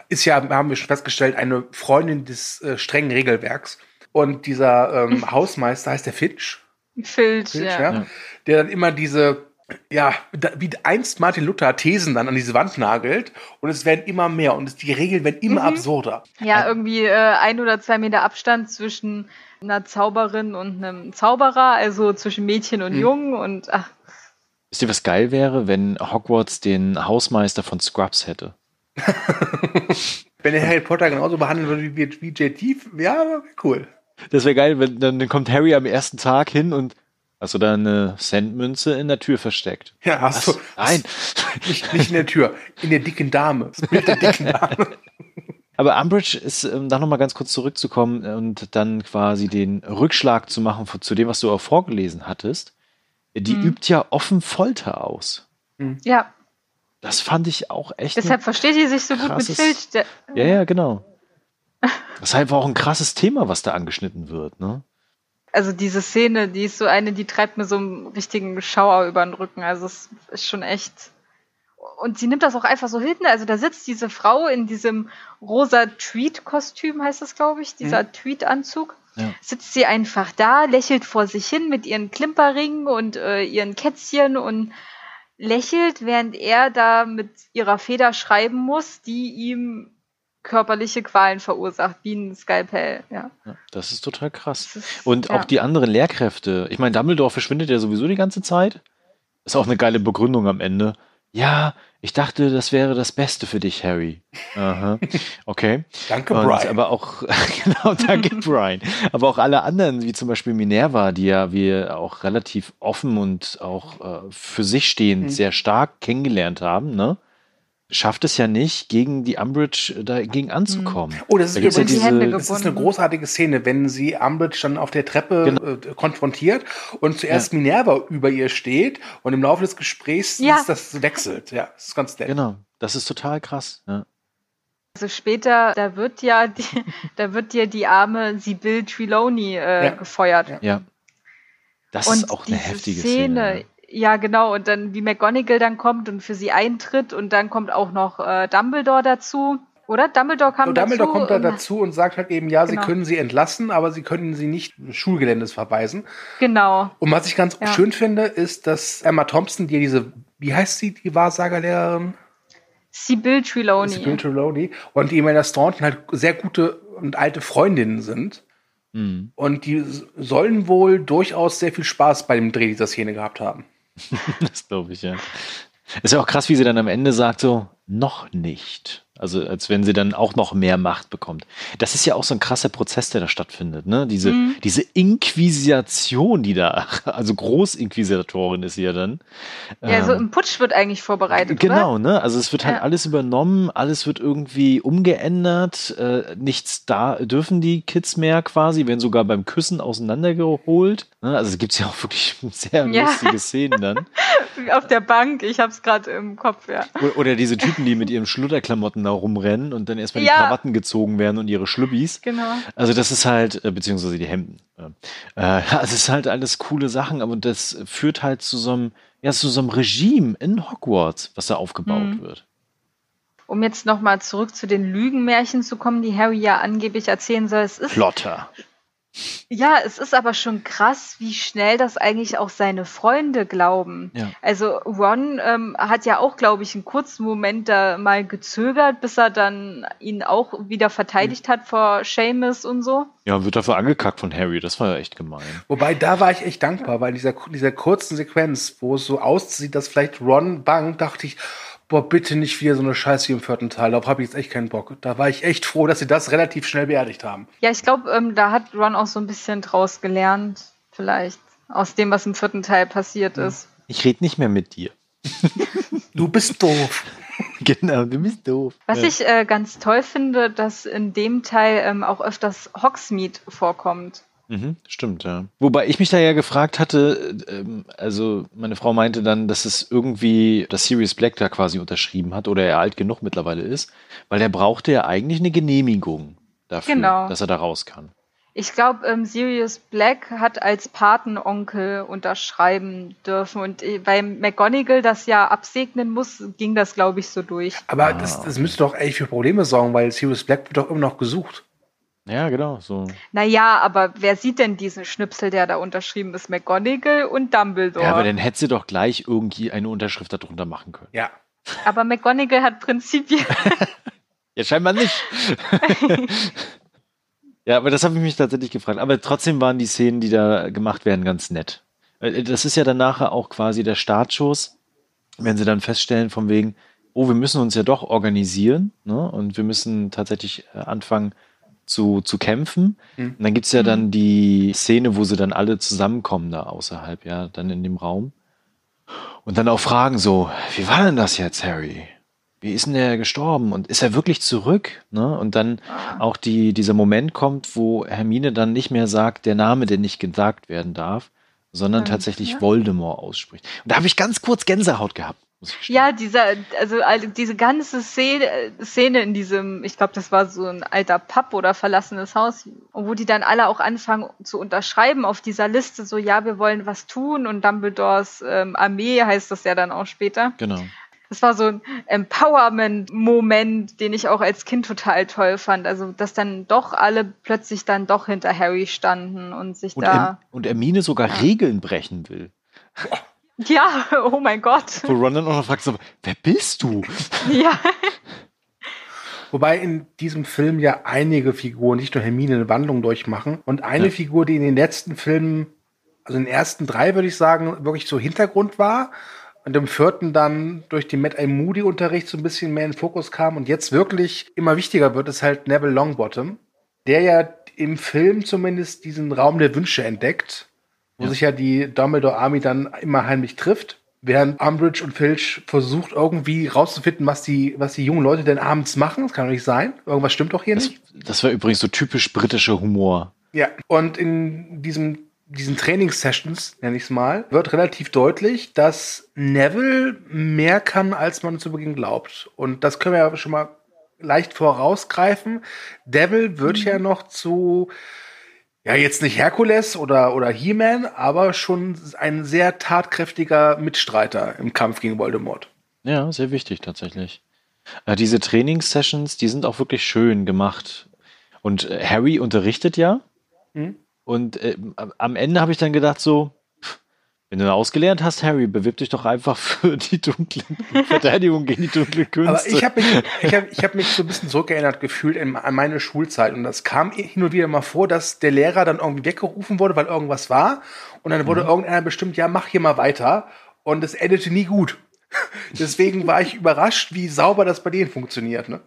ist ja, haben wir schon festgestellt, eine Freundin des äh, strengen Regelwerks. Und dieser ähm, Hausmeister heißt der Fitch, Filch, Fitch ja. ja, Ja. der dann immer diese, ja, wie einst Martin Luther Thesen dann an diese Wand nagelt und es werden immer mehr und es, die Regeln werden immer Mhm. absurder. Ja, irgendwie äh, ein oder zwei Meter Abstand zwischen einer Zauberin und einem Zauberer, also zwischen Mädchen und Mhm. Jungen und ach, Wisst ihr, was geil wäre, wenn Hogwarts den Hausmeister von Scrubs hätte? Wenn der Harry Potter genauso behandeln würde wie, wie JT, ja, cool. Das wäre geil, wenn dann, dann kommt Harry am ersten Tag hin und hast du da eine Centmünze in der Tür versteckt? Ja, hast du. Nein. Nicht, nicht in der Tür, in der dicken Dame. Bild der dicken Dame. Aber Umbridge ist, ähm, da nochmal ganz kurz zurückzukommen und dann quasi den Rückschlag zu machen zu dem, was du auch vorgelesen hattest. Die Mhm. übt ja offen Folter aus. ja. Das fand ich auch echt. Deshalb versteht die sich so gut mit Filch. Ja, ja, genau. Das ist einfach auch ein krasses Thema, was da angeschnitten wird, ne? also diese Szene, die ist so eine, die treibt mir so einen richtigen Schauer über den Rücken. Also es ist schon echt. Und sie nimmt das auch einfach so hin. Also da sitzt diese Frau in diesem rosa Tweed-Kostüm, heißt das, glaube ich, dieser Tweed-Anzug. Ja. Sitzt sie einfach da, lächelt vor sich hin mit ihren Klimperringen und äh, ihren Kätzchen und lächelt, während er da mit ihrer Feder schreiben muss, die ihm körperliche Qualen verursacht, wie ein Skalpell. Ja. Ja, das ist total krass. Ist- Und ja. auch die anderen Lehrkräfte. Ich meine, Dumbledore verschwindet ja sowieso die ganze Zeit. Ist auch eine geile Begründung am Ende. Ja, ich dachte, das wäre das Beste für dich, Harry. Aha. Okay. Danke, Und, Brian. aber auch, genau, danke, Brian. Aber auch alle anderen, wie zum Beispiel Minerva, die ja wir auch relativ offen und auch äh, für sich stehend Mhm. sehr stark kennengelernt haben, ne? Schafft es ja nicht, gegen die Umbridge äh, dagegen anzukommen. Oh, das ist Da ja übrigens Die Hände diese, das ist eine großartige Szene, wenn sie Umbridge dann auf der Treppe Genau. äh, konfrontiert und zuerst Minerva über ihr steht und im Laufe des Gesprächs Ja. ist das wechselt. Ja, das ist ganz nett. genau, das ist total krass. Ja. Also später, da wird ja die, da wird ja die arme Sibyl Trelawney äh, Ja. gefeuert. Ja. Ja. Das und ist auch eine heftige Szene, Szene. Ja genau, und dann wie McGonagall dann kommt und für sie eintritt und dann kommt auch noch äh, Dumbledore dazu. Oder? Dumbledore kam Und Dumbledore dazu. kommt da und- dazu und sagt halt eben, ja, Genau. sie können sie entlassen, aber sie können sie nicht Schulgeländes verweisen. Genau. Und was ich ganz Ja. schön finde, ist, dass Emma Thompson, die diese, wie heißt sie, die Wahrsagerlehrerin? Sibyl Trelawney. Sibyl Trelawney. Und die Emma Staunton halt sehr gute und alte Freundinnen sind. Mhm. Und die sollen wohl durchaus sehr viel Spaß bei dem Dreh dieser Szene gehabt haben. Das glaube ich, ja. Ist ja auch krass, wie sie dann am Ende sagt, so, noch nicht. Also, als wenn sie dann auch noch mehr Macht bekommt. Das ist ja auch so ein krasser Prozess, der da stattfindet, ne? Diese, Mhm. diese Inquisition, die da, also Großinquisitorin ist sie ja dann. Ja, so Ähm, ein Putsch wird eigentlich vorbereitet, Genau, ne? Also es wird halt Ja. alles übernommen, alles wird irgendwie umgeändert, äh, nichts da dürfen die Kids mehr quasi, werden sogar beim Küssen auseinandergeholt. Ne? Also es gibt ja auch wirklich sehr Ja. lustige Szenen dann. oder? Auf der Bank, ich hab's gerade im Kopf, ja. O- Oder diese Typen, die mit ihren Schludderklamotten da rumrennen und dann erstmal die Ja. Krawatten gezogen werden und ihre Schlübbis. Genau. Also das ist halt, äh, beziehungsweise die Hemden. Äh, also es ist halt alles coole Sachen, aber das führt halt zu so einem, ja, zu so einem Regime in Hogwarts, was da aufgebaut Mhm. wird. Um jetzt nochmal zurück zu den Lügenmärchen zu kommen, die Harry ja angeblich erzählen soll. Es ist Plotter. Ja, es ist aber schon krass, wie schnell das eigentlich auch seine Freunde glauben. Ja. Also Ron ähm, hat ja auch, glaube ich, einen kurzen Moment da mal gezögert, bis er dann ihn auch wieder verteidigt hat vor Seamus und so. Ja, wird dafür angekackt von Harry. Das war ja echt gemein. Wobei, da war ich echt dankbar, weil in dieser, dieser kurzen Sequenz, wo es so aussieht, dass vielleicht Ron bangt, dachte ich, boah, bitte nicht wieder so eine Scheiße wie im vierten Teil. Darauf habe ich jetzt echt keinen Bock. Da war ich echt froh, dass sie das relativ schnell beerdigt haben. Ja, ich glaube, ähm, da hat Ron auch so ein bisschen draus gelernt, vielleicht, aus dem, was im vierten Teil passiert ist. Ich rede nicht mehr mit dir. Du bist doof. genau, du bist doof. Was ja. ich äh, ganz toll finde, dass in dem Teil ähm, auch öfters Hogsmeade vorkommt. Mhm, stimmt, ja. Wobei ich mich da ja gefragt hatte, ähm, also meine Frau meinte dann, dass es irgendwie, dass Sirius Black da quasi unterschrieben hat oder er alt genug mittlerweile ist, weil der brauchte ja eigentlich eine Genehmigung dafür, Genau. dass er da raus kann. Ich glaube, ähm, Sirius Black hat als Patenonkel unterschreiben dürfen und äh, bei McGonagall das ja absegnen muss, ging das, glaube ich, so durch. Aber Ah. das, das müsste doch echt für Probleme sorgen, weil Sirius Black wird doch immer noch gesucht. Ja, genau, so. Naja, aber wer sieht denn diesen Schnipsel, der da unterschrieben ist? McGonagall und Dumbledore. Ja, aber dann hätte sie doch gleich irgendwie eine Unterschrift darunter machen können. Ja. aber McGonagall hat Prinzipien. Ja, scheinbar nicht. ja, aber das habe ich mich tatsächlich gefragt. Aber trotzdem waren die Szenen, die da gemacht werden, ganz nett. Äh, Das ist ja dann nachher auch quasi der Startschuss, wenn sie dann feststellen, von wegen, oh, wir müssen uns ja doch organisieren, ne? Und wir müssen tatsächlich äh, anfangen zu, zu kämpfen. Mhm. Und dann gibt's ja dann die Szene, wo sie dann alle zusammenkommen da außerhalb, ja, dann in dem Raum. Und dann auch fragen so, wie war denn das jetzt, Harry? Wie ist denn der gestorben? Und ist er wirklich zurück? Ne? Und dann auch die, dieser Moment kommt, wo Hermine dann nicht mehr sagt, der Name, der nicht gesagt werden darf, sondern tatsächlich ja. Voldemort ausspricht. Und da habe ich ganz kurz Gänsehaut gehabt. Ja, dieser, also diese ganze Szene, Szene in diesem, ich glaube, das war so ein alter Pub oder verlassenes Haus, wo die dann alle auch anfangen zu unterschreiben auf dieser Liste, so ja, wir wollen was tun und Dumbledores ähm, Armee heißt das ja dann auch später. Genau. Das war so ein Empowerment-Moment, den ich auch als Kind total toll fand. Also, dass dann doch alle plötzlich dann doch hinter Harry standen und sich Und, da. Em und Hermine sogar Ja. Regeln brechen will. Ja, oh mein Gott. Wo Ron dann auch noch fragt, so, wer bist du? Ja. Wobei in diesem Film ja einige Figuren, nicht nur Hermine, eine Wandlung durchmachen. Und eine Ja. Figur, die in den letzten Filmen, also in den ersten drei, würde ich sagen, wirklich so Hintergrund war. Und im vierten dann durch den Matt I. Moody-Unterricht so ein bisschen mehr in den Fokus kam und jetzt wirklich immer wichtiger wird, ist halt Neville Longbottom, der ja im Film zumindest diesen Raum der Wünsche entdeckt, wo Ja. sich ja die Dumbledore Army dann immer heimlich trifft. Während Umbridge und Filch versucht irgendwie rauszufinden, was die, was die jungen Leute denn abends machen. Das kann doch nicht sein. Irgendwas stimmt doch hier Das, nicht. das war übrigens so typisch britischer Humor. Ja. Und in diesem, diesen Trainingssessions, nenne ich es mal, wird relativ deutlich, dass Neville mehr kann, als man zu Beginn glaubt. Und das können wir ja schon mal leicht vorausgreifen. Devil wird ja noch zu, ja, jetzt nicht Herkules oder, oder He-Man, aber schon ein sehr tatkräftiger Mitstreiter im Kampf gegen Voldemort. Ja, sehr wichtig tatsächlich. Äh, diese Trainingssessions, die sind auch wirklich schön gemacht. Und äh, Harry unterrichtet ja. Mhm. Und äh, am Ende habe ich dann gedacht so, wenn du ausgelernt hast, Harry, bewirb dich doch einfach für die dunklen Verteidigung gegen die dunklen Künste. Aber ich habe mich, ich hab, ich hab mich so ein bisschen zurückerinnert gefühlt an meine Schulzeit. Und das kam hin und wieder mal vor, dass der Lehrer dann irgendwie weggerufen wurde, weil irgendwas war. Und dann wurde mhm. irgendeiner bestimmt, ja, mach hier mal weiter. Und es endete nie gut. Deswegen war ich überrascht, wie sauber das bei denen funktioniert. Ne?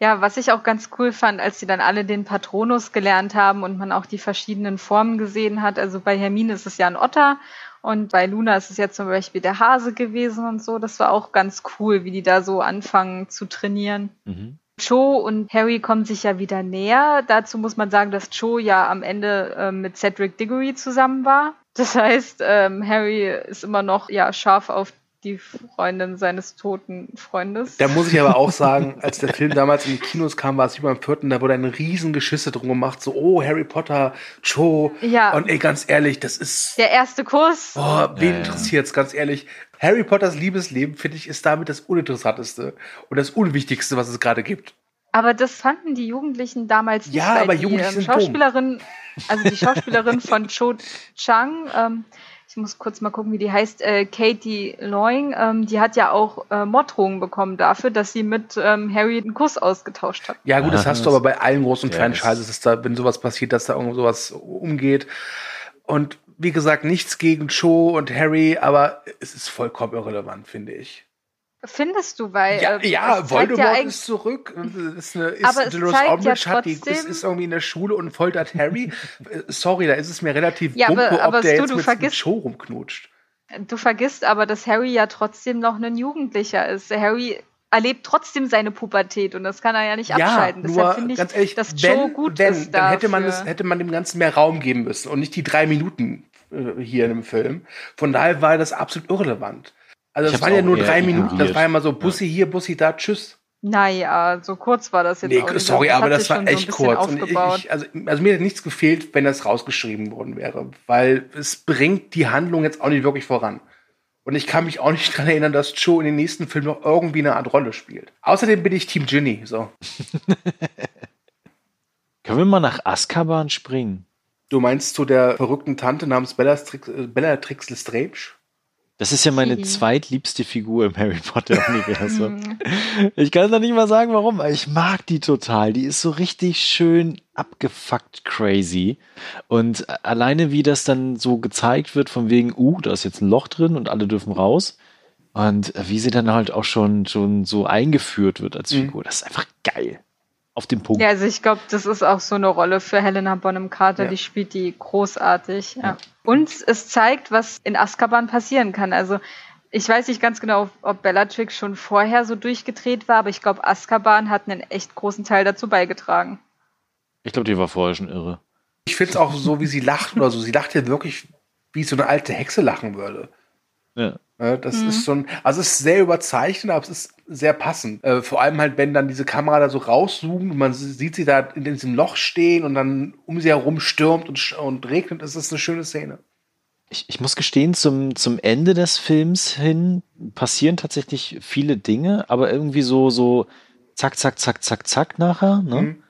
Ja, was ich auch ganz cool fand, als sie dann alle den Patronus gelernt haben und man auch die verschiedenen Formen gesehen hat. Also bei Hermine ist es ja ein Otter und bei Luna ist es ja zum Beispiel der Hase gewesen und so. Das war auch ganz cool, wie die da so anfangen zu trainieren. Mhm. Cho und Harry kommen sich ja wieder näher. Dazu muss man sagen, dass Cho ja am Ende äh, mit Cedric Diggory zusammen war. Das heißt, ähm, Harry ist immer noch ja scharf auf die Freundin seines toten Freundes. Da muss ich aber auch sagen, als der Film damals in die Kinos kam, war es wie beim vierten, da wurde ein riesen Geschisse drum gemacht, so, oh, Harry Potter, Cho. Ja. Und ey, ganz ehrlich, das ist. Der erste Kuss. Oh, wen ja, interessiert's, ganz ehrlich. Harry Potters Liebesleben, finde ich, ist damit das Uninteressanteste und das Unwichtigste, was es gerade gibt. Aber das fanden die Jugendlichen damals nicht. Ja, aber Jugendliche die, ähm, Schauspielerin, also die Schauspielerin von Cho Chang, ähm, ich muss kurz mal gucken, wie die heißt, äh, Katie Loing, ähm, die hat ja auch äh, Morddrohungen bekommen dafür, dass sie mit ähm, Harry einen Kuss ausgetauscht hat. Ja, gut, das hast du aber bei allen großen ja, Franchises, dass da, wenn sowas passiert, dass da irgend sowas umgeht. Und wie gesagt, nichts gegen Cho und Harry, aber es ist vollkommen irrelevant, finde ich. Findest du, weil. Ja, äh, ja Voldemort ja ist zurück. Ist eine, ist aber Dolores Umbridge ja hat die, ist, ist irgendwie in der Schule und foltert Harry. Äh, sorry, da ist es mir relativ ja, bumpe, aber, aber ob der du, jetzt du mit vergisst, Show rumknutscht. Du vergisst aber, dass Harry ja trotzdem noch ein Jugendlicher ist. Harry erlebt trotzdem seine Pubertät und das kann er ja nicht abschalten. Ja, Deshalb finde ich, ganz ehrlich, dass wenn, Joe gut wenn, ist. Dann hätte man, das, hätte man dem Ganzen mehr Raum geben müssen und nicht die drei Minuten äh, hier in dem Film. Von daher war das absolut irrelevant. Also es waren ja nur drei Minuten, das war ja mal so Bussi hier, Bussi da, tschüss. Naja, so kurz war das jetzt nee, auch nicht. Sorry, das aber das war echt so kurz. Ich, ich, also, also, mir hätte nichts gefehlt, wenn das rausgeschrieben worden wäre, weil es bringt die Handlung jetzt auch nicht wirklich voran. Und ich kann mich auch nicht dran erinnern, dass Joe in den nächsten Filmen noch irgendwie eine Art Rolle spielt. Außerdem bin ich Team Ginny, so. Können wir mal nach Azkaban springen? Du meinst zu der verrückten Tante namens Bellatrix, äh, Bellatrix Lestrange? Das ist ja meine zweitliebste Figur im Harry Potter-Universum. ich kann da nicht mal sagen, warum, aber ich mag die total. Die ist so richtig schön abgefuckt crazy. Und alleine, wie das dann so gezeigt wird, von wegen, uh, da ist jetzt ein Loch drin und alle dürfen raus. Und wie sie dann halt auch schon, schon so eingeführt wird als mhm. Figur, mhm. das ist einfach geil auf den Punkt. Ja, also ich glaube, das ist auch so eine Rolle für Helena Bonham Carter, ja. die spielt die großartig. Ja. Und es zeigt, was in Azkaban passieren kann. Also ich weiß nicht ganz genau, ob Bellatrix schon vorher so durchgedreht war, aber ich glaube, Azkaban hat einen echt großen Teil dazu beigetragen. Ich glaube, die war vorher schon irre. Ich finde es auch so, wie sie lacht oder so. Sie lacht ja wirklich, wie so eine alte Hexe lachen würde. Ja. Das mhm. ist so ein, also es ist sehr überzeichnet, aber es ist sehr passend. Äh, vor allem halt, wenn dann diese Kamera da so rauszoomt und man sieht sie da in diesem Loch stehen und dann um sie herum stürmt und, und regnet, ist das eine schöne Szene. Ich, ich muss gestehen, zum, zum Ende des Films hin passieren tatsächlich viele Dinge, aber irgendwie so, so zack, zack, zack, zack, zack nachher. Ne? Mhm.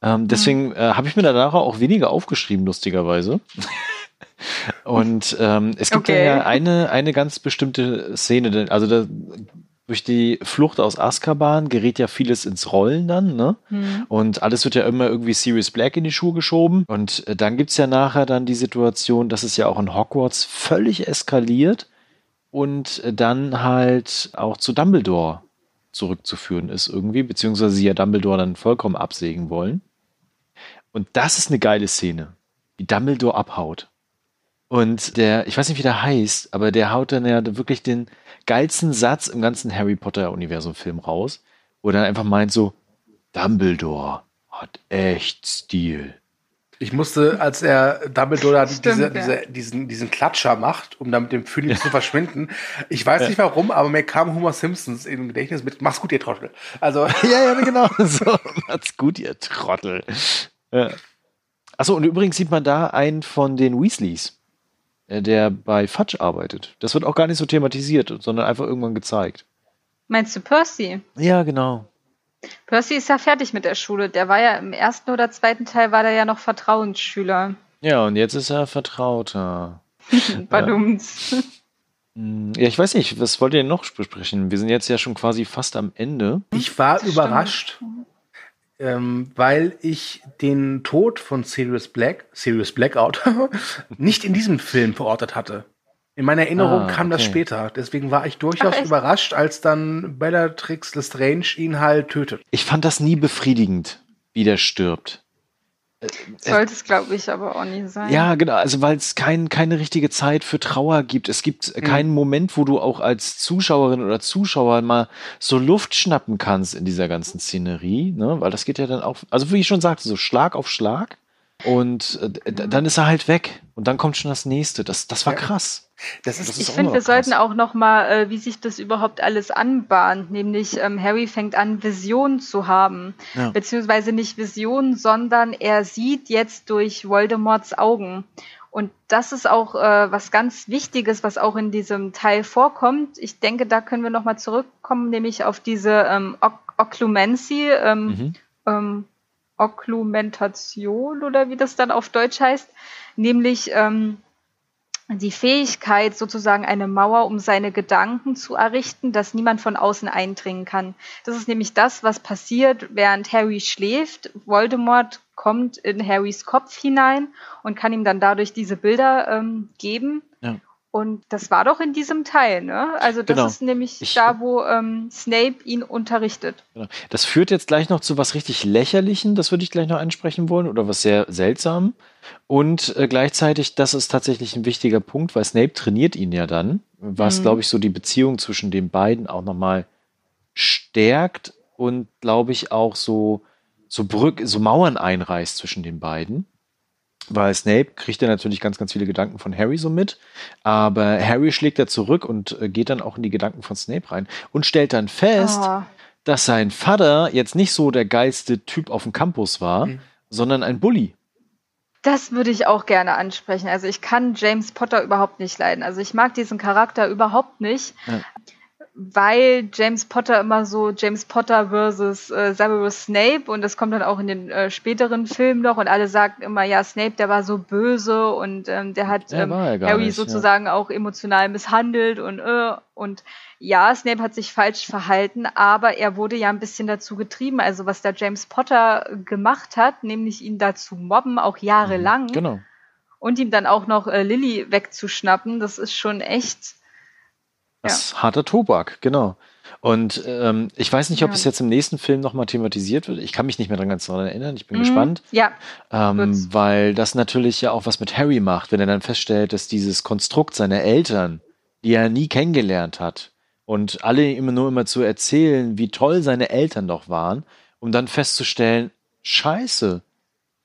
Ähm, deswegen äh, habe ich mir danach auch weniger aufgeschrieben, lustigerweise. Und ähm, es gibt okay. ja eine, eine ganz bestimmte Szene, also da, durch die Flucht aus Azkaban gerät ja vieles ins Rollen dann, ne? Mhm. Und alles wird ja immer irgendwie Sirius Black in die Schuhe geschoben. Und äh, dann gibt's ja nachher dann die Situation, dass es ja auch in Hogwarts völlig eskaliert und äh, dann halt auch zu Dumbledore zurückzuführen ist irgendwie, beziehungsweise sie ja Dumbledore dann vollkommen absägen wollen. Und das ist eine geile Szene, wie Dumbledore abhaut. Und der, ich weiß nicht, wie der heißt, aber der haut dann ja wirklich den geilsten Satz im ganzen Harry Potter-Universum-Film raus, wo er dann einfach meint so, Dumbledore hat echt Stil. Ich musste, als er Dumbledore Stimmt, diese, ja. diese, diesen, diesen Klatscher macht, um dann mit dem Phönix zu verschwinden. Ich weiß ja. nicht warum, aber mir kam Homer Simpsons im Gedächtnis mit, mach's gut, ihr Trottel. Also. ja, ja, genau. So, mach's gut, ihr Trottel. Ja. Achso, und übrigens sieht man da einen von den Weasleys. Äh, der bei Fudge arbeitet. Das wird auch gar nicht so thematisiert, sondern einfach irgendwann gezeigt. Meinst du Percy? Ja, genau. Percy ist ja fertig mit der Schule. Der war ja im ersten oder zweiten Teil war der ja noch Vertrauensschüler. Ja, und jetzt ist er Vertrauter. Badums. Hm, Ja, ich weiß nicht, was wollt ihr denn noch besprechen? Wir sind jetzt ja schon quasi fast am Ende. Ich war Das überrascht, ähm, weil ich den Tod von Sirius Black, Sirius Blackout, nicht in diesem Film verortet hatte. In meiner Erinnerung Ah, kam das später. Deswegen war ich durchaus Ach, überrascht, als dann Bellatrix Lestrange ihn halt tötet. Ich fand das nie befriedigend, wie der stirbt. Sollte es, glaube ich, aber auch nie sein. Ja, genau, also weil es kein, keine richtige Zeit für Trauer gibt. Es gibt keinen Moment, wo du auch als Zuschauerin oder Zuschauer mal so Luft schnappen kannst in dieser ganzen Szenerie, ne? Weil das geht ja dann auch, also wie ich schon sagte, so Schlag auf Schlag. Und äh, d- dann ist er halt weg. Und dann kommt schon das nächste. Das, das war Ja. krass. Das ist, Das Ich finde, wir krass. sollten auch noch mal, äh, wie sich das überhaupt alles anbahnt, nämlich ähm, Harry fängt an, Visionen zu haben, Ja. beziehungsweise nicht Visionen, sondern er sieht jetzt durch Voldemorts Augen. Und das ist auch äh, was ganz Wichtiges, was auch in diesem Teil vorkommt. Ich denke, da können wir noch mal zurückkommen, nämlich auf diese ähm, Ok Oklumency, ähm, Mhm. ähm, Okklumentation oder wie das dann auf Deutsch heißt, nämlich ähm, die Fähigkeit, sozusagen eine Mauer um seine Gedanken zu errichten, dass niemand von außen eindringen kann. Das ist nämlich das, was passiert, während Harry schläft. Voldemort kommt in Harrys Kopf hinein und kann ihm dann dadurch diese Bilder ähm, geben. Und das war doch in diesem Teil, ne? Also das Genau. ist nämlich Ich- da, wo ähm, Snape ihn unterrichtet. Genau. Das führt jetzt gleich noch zu was richtig Lächerlichen, das würde ich gleich noch ansprechen wollen, oder was sehr seltsam. Und äh, gleichzeitig, das ist tatsächlich ein wichtiger Punkt, weil Snape trainiert ihn ja dann, was, Mhm. glaube ich, so die Beziehung zwischen den beiden auch nochmal stärkt und, glaube ich, auch so, so, Brück, so Mauern einreißt zwischen den beiden. Weil Snape kriegt ja natürlich ganz, ganz viele Gedanken von Harry so mit, aber Harry schlägt da zurück und äh, geht dann auch in die Gedanken von Snape rein und stellt dann fest, Oh. dass sein Vater jetzt nicht so der geilste Typ auf dem Campus war, Mhm. sondern ein Bully. Das würde ich auch gerne ansprechen. Also ich kann James Potter überhaupt nicht leiden. Also ich mag diesen Charakter überhaupt nicht, Ja. Weil James Potter immer so James Potter versus äh, Severus Snape und das kommt dann auch in den äh, späteren Filmen noch und alle sagen immer, ja, Snape, der war so böse und ähm, der hat ähm, gar Harry nicht, ja. sozusagen auch emotional misshandelt und äh, und ja, Snape hat sich falsch verhalten, aber er wurde ja ein bisschen dazu getrieben. Also was da James Potter gemacht hat, nämlich ihn dazu mobben, auch jahrelang Genau. und ihm dann auch noch äh, Lilly wegzuschnappen, das ist schon echt. Das ist harter Tobak, genau. Und ähm, ich weiß nicht, ob Ja. es jetzt im nächsten Film nochmal thematisiert wird. Ich kann mich nicht mehr dran ganz daran erinnern. Ich bin Mhm. gespannt. Ja, Ähm, weil das natürlich ja auch was mit Harry macht, wenn er dann feststellt, dass dieses Konstrukt seiner Eltern, die er nie kennengelernt hat, und alle immer nur immer zu erzählen, wie toll seine Eltern doch waren, um dann festzustellen, scheiße,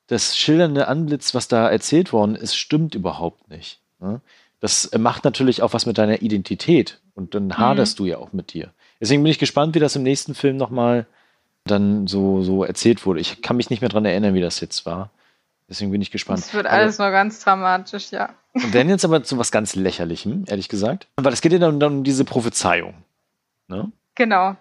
das schildernde Antlitz, was da erzählt worden ist, stimmt überhaupt nicht. ne? Das macht natürlich auch was mit deiner Identität und dann haderst du ja auch mit dir. Deswegen bin ich gespannt, wie das im nächsten Film nochmal dann so, so erzählt wurde. Ich kann mich nicht mehr dran erinnern, wie das jetzt war. Deswegen bin ich gespannt. es wird alles noch ganz dramatisch, ja. und dann jetzt aber zu was ganz Lächerlichem, ehrlich gesagt. Weil es geht ja dann, dann um diese Prophezeiung. Ne? Genau.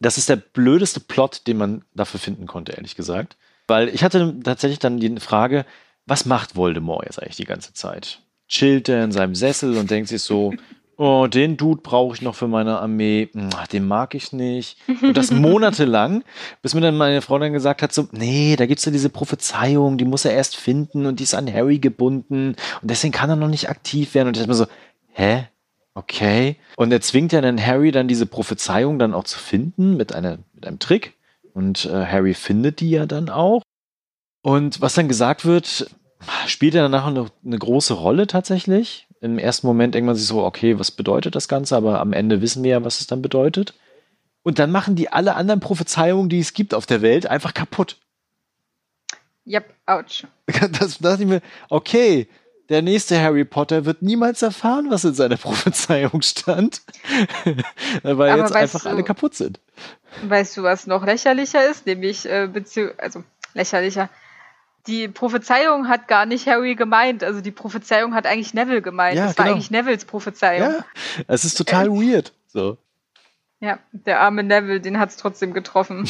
Das ist der blödeste Plot, den man dafür finden konnte, ehrlich gesagt. Weil ich hatte tatsächlich dann die Frage, was macht Voldemort jetzt eigentlich die ganze Zeit? Chillt er in seinem Sessel und denkt sich so, oh, den Dude brauche ich noch für meine Armee, Ach, den mag ich nicht. Und das monatelang, bis mir dann meine Frau dann gesagt hat, so, nee, da gibt's ja diese Prophezeiung, die muss er erst finden und die ist an Harry gebunden und deswegen kann er noch nicht aktiv werden. Und ich dachte mir so, hä? Okay. Und er zwingt ja dann Harry dann diese Prophezeiung dann auch zu finden mit, einer, mit einem Trick. Und äh, Harry findet die ja dann auch. Und was dann gesagt wird, spielt ja danach eine, eine große Rolle tatsächlich. Im ersten Moment denkt man sich so, okay, was bedeutet das Ganze? Aber am Ende wissen wir ja, was es dann bedeutet. Und dann machen die alle anderen Prophezeiungen, die es gibt auf der Welt, einfach kaputt. Yep, ouch. Das dachte ich mir, okay, der nächste Harry Potter wird niemals erfahren, was in seiner Prophezeiung stand, weil Aber jetzt einfach du- alle kaputt sind. Weißt du, was noch lächerlicher ist? Nämlich, äh, also lächerlicher. Die Prophezeiung hat gar nicht Harry gemeint. Also die Prophezeiung hat eigentlich Neville gemeint. Ja, das war genau. eigentlich Nevilles Prophezeiung. Ja, es ist total weird. So. Ja, der arme Neville, den hat es trotzdem getroffen.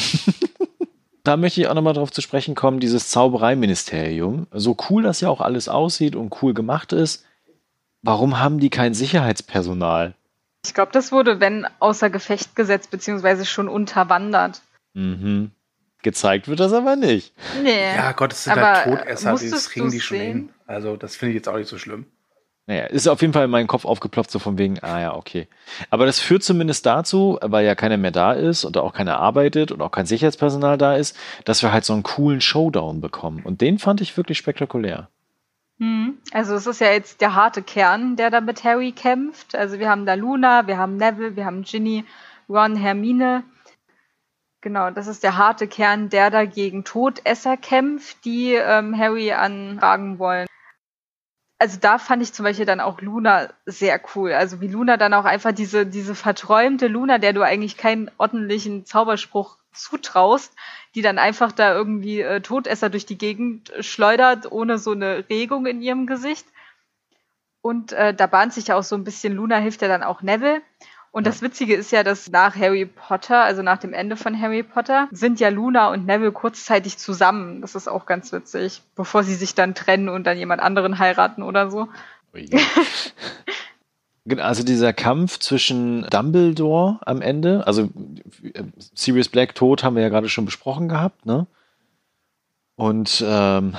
da möchte ich auch nochmal drauf zu sprechen kommen, dieses Zaubereiministerium. So cool das ja auch alles aussieht und cool gemacht ist, warum haben die kein Sicherheitspersonal? Ich glaube, das wurde, wenn, außer Gefecht gesetzt, beziehungsweise schon unterwandert. Mhm. Gezeigt wird das aber nicht. Nee. Ja, Gott, es sind aber halt Todesser, das kriegen die schon hin. Also, das finde ich jetzt auch nicht so schlimm. Naja, ist auf jeden Fall in meinen Kopf aufgeploppt, so von wegen, ah ja, okay. Aber das führt zumindest dazu, weil ja keiner mehr da ist und auch keiner arbeitet und auch kein Sicherheitspersonal da ist, dass wir halt so einen coolen Showdown bekommen. Und den fand ich wirklich spektakulär. Hm. Also es ist ja jetzt der harte Kern, der da mit Harry kämpft. Also wir haben da Luna, wir haben Neville, wir haben Ginny, Ron, Hermine. Genau, das ist der harte Kern, der da gegen Todesser kämpft, die ähm, Harry antragen wollen also da fand ich zum Beispiel dann auch Luna sehr cool. Also wie Luna dann auch einfach diese, diese verträumte Luna, der du eigentlich keinen ordentlichen Zauberspruch zutraust, die dann einfach da irgendwie äh, Todesser durch die Gegend schleudert, ohne so eine Regung in ihrem Gesicht. Und äh, da bahnt sich ja auch so ein bisschen, Luna hilft ja dann auch Neville. Und das Witzige ist ja, dass nach Harry Potter, also nach dem Ende von Harry Potter, sind ja Luna und Neville kurzzeitig zusammen. Das ist auch ganz witzig, bevor sie sich dann trennen und dann jemand anderen heiraten oder so. Also dieser Kampf zwischen Dumbledore am Ende, also äh, Sirius Black Tod haben wir ja gerade schon besprochen gehabt, ne? Und ähm,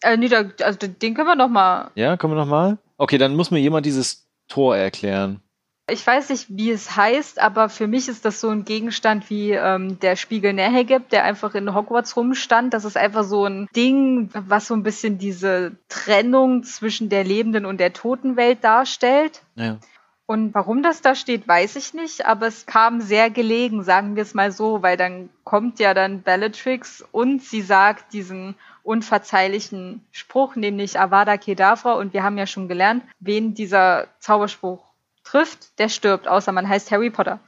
äh, nee, da, also den können wir noch mal. Ja, können wir noch mal? Okay, dann muss mir jemand dieses Tor erklären. Ich weiß nicht, wie es heißt, aber für mich ist das so ein Gegenstand wie ähm, der Spiegel Nehegeb, der einfach in Hogwarts rumstand. Das ist einfach so ein Ding, was so ein bisschen diese Trennung zwischen der lebenden und der toten Welt darstellt. Ja. Und warum das da steht, weiß ich nicht, aber es kam sehr gelegen, sagen wir es mal so, weil dann kommt ja dann Bellatrix und sie sagt diesen unverzeihlichen Spruch, nämlich Avada Kedavra, und wir haben ja schon gelernt, wen dieser Zauberspruch trifft, der stirbt, außer man heißt Harry Potter.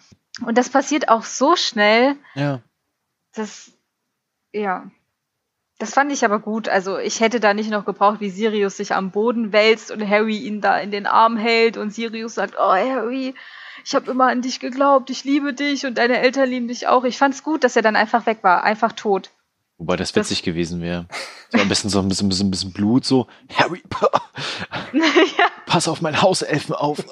Und das passiert auch so schnell. Ja. Das, ja. Das fand ich aber gut. Also ich hätte da nicht noch gebraucht, wie Sirius sich am Boden wälzt und Harry ihn da in den Arm hält und Sirius sagt, oh Harry, ich habe immer an dich geglaubt, ich liebe dich und deine Eltern lieben dich auch. Ich fand's gut, dass er dann einfach weg war, einfach tot. Wobei das witzig das gewesen wäre. So ein bisschen so ein bisschen, bisschen, bisschen Blut, so Harry, ja. pass auf mein Hauselfen auf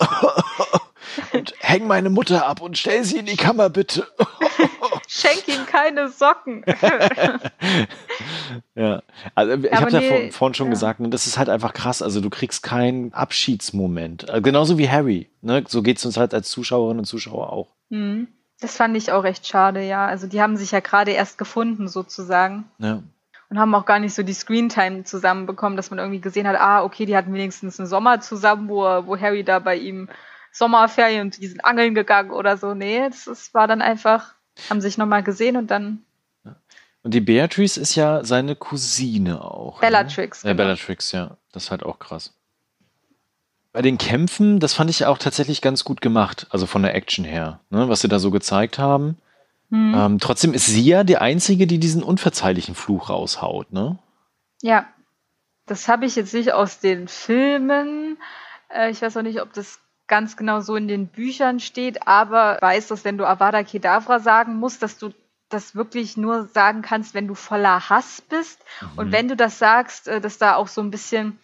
häng meine Mutter ab und stell sie in die Kammer bitte. Schenk ihm keine Socken. ja, also ich habe nee, ja vorhin schon ja. gesagt, ne, das ist halt einfach krass. Also du kriegst keinen Abschiedsmoment, äh, genauso wie Harry. Ne? So geht's uns halt als Zuschauerinnen und Zuschauer auch. Mhm. Das fand ich auch recht schade, ja. Also die haben sich ja gerade erst gefunden, sozusagen. Ja. Und haben auch gar nicht so die Screentime zusammenbekommen, dass man irgendwie gesehen hat, ah, okay, die hatten wenigstens einen Sommer zusammen, wo, wo Harry da bei ihm Sommerferien und die sind angeln gegangen oder so. Nee, das, das war dann einfach, haben sich nochmal gesehen und dann. Und die Beatrice ist ja seine Cousine auch. Ne? Bellatrix. Ne? Ja, genau. Bellatrix, ja. Das ist halt auch krass. Bei den Kämpfen, das fand ich auch tatsächlich ganz gut gemacht, also von der Action her, ne, was sie da so gezeigt haben. Mhm. Ähm, trotzdem ist sie ja die Einzige, die diesen unverzeihlichen Fluch raushaut, ne? Ja, das habe ich jetzt nicht aus den Filmen. Äh, ich weiß auch nicht, ob das ganz genau so in den Büchern steht, aber weiß, dass wenn du Avada Kedavra sagen musst, dass du das wirklich nur sagen kannst, wenn du voller Hass bist. Mhm. Und wenn du das sagst, äh, dass da auch so ein bisschen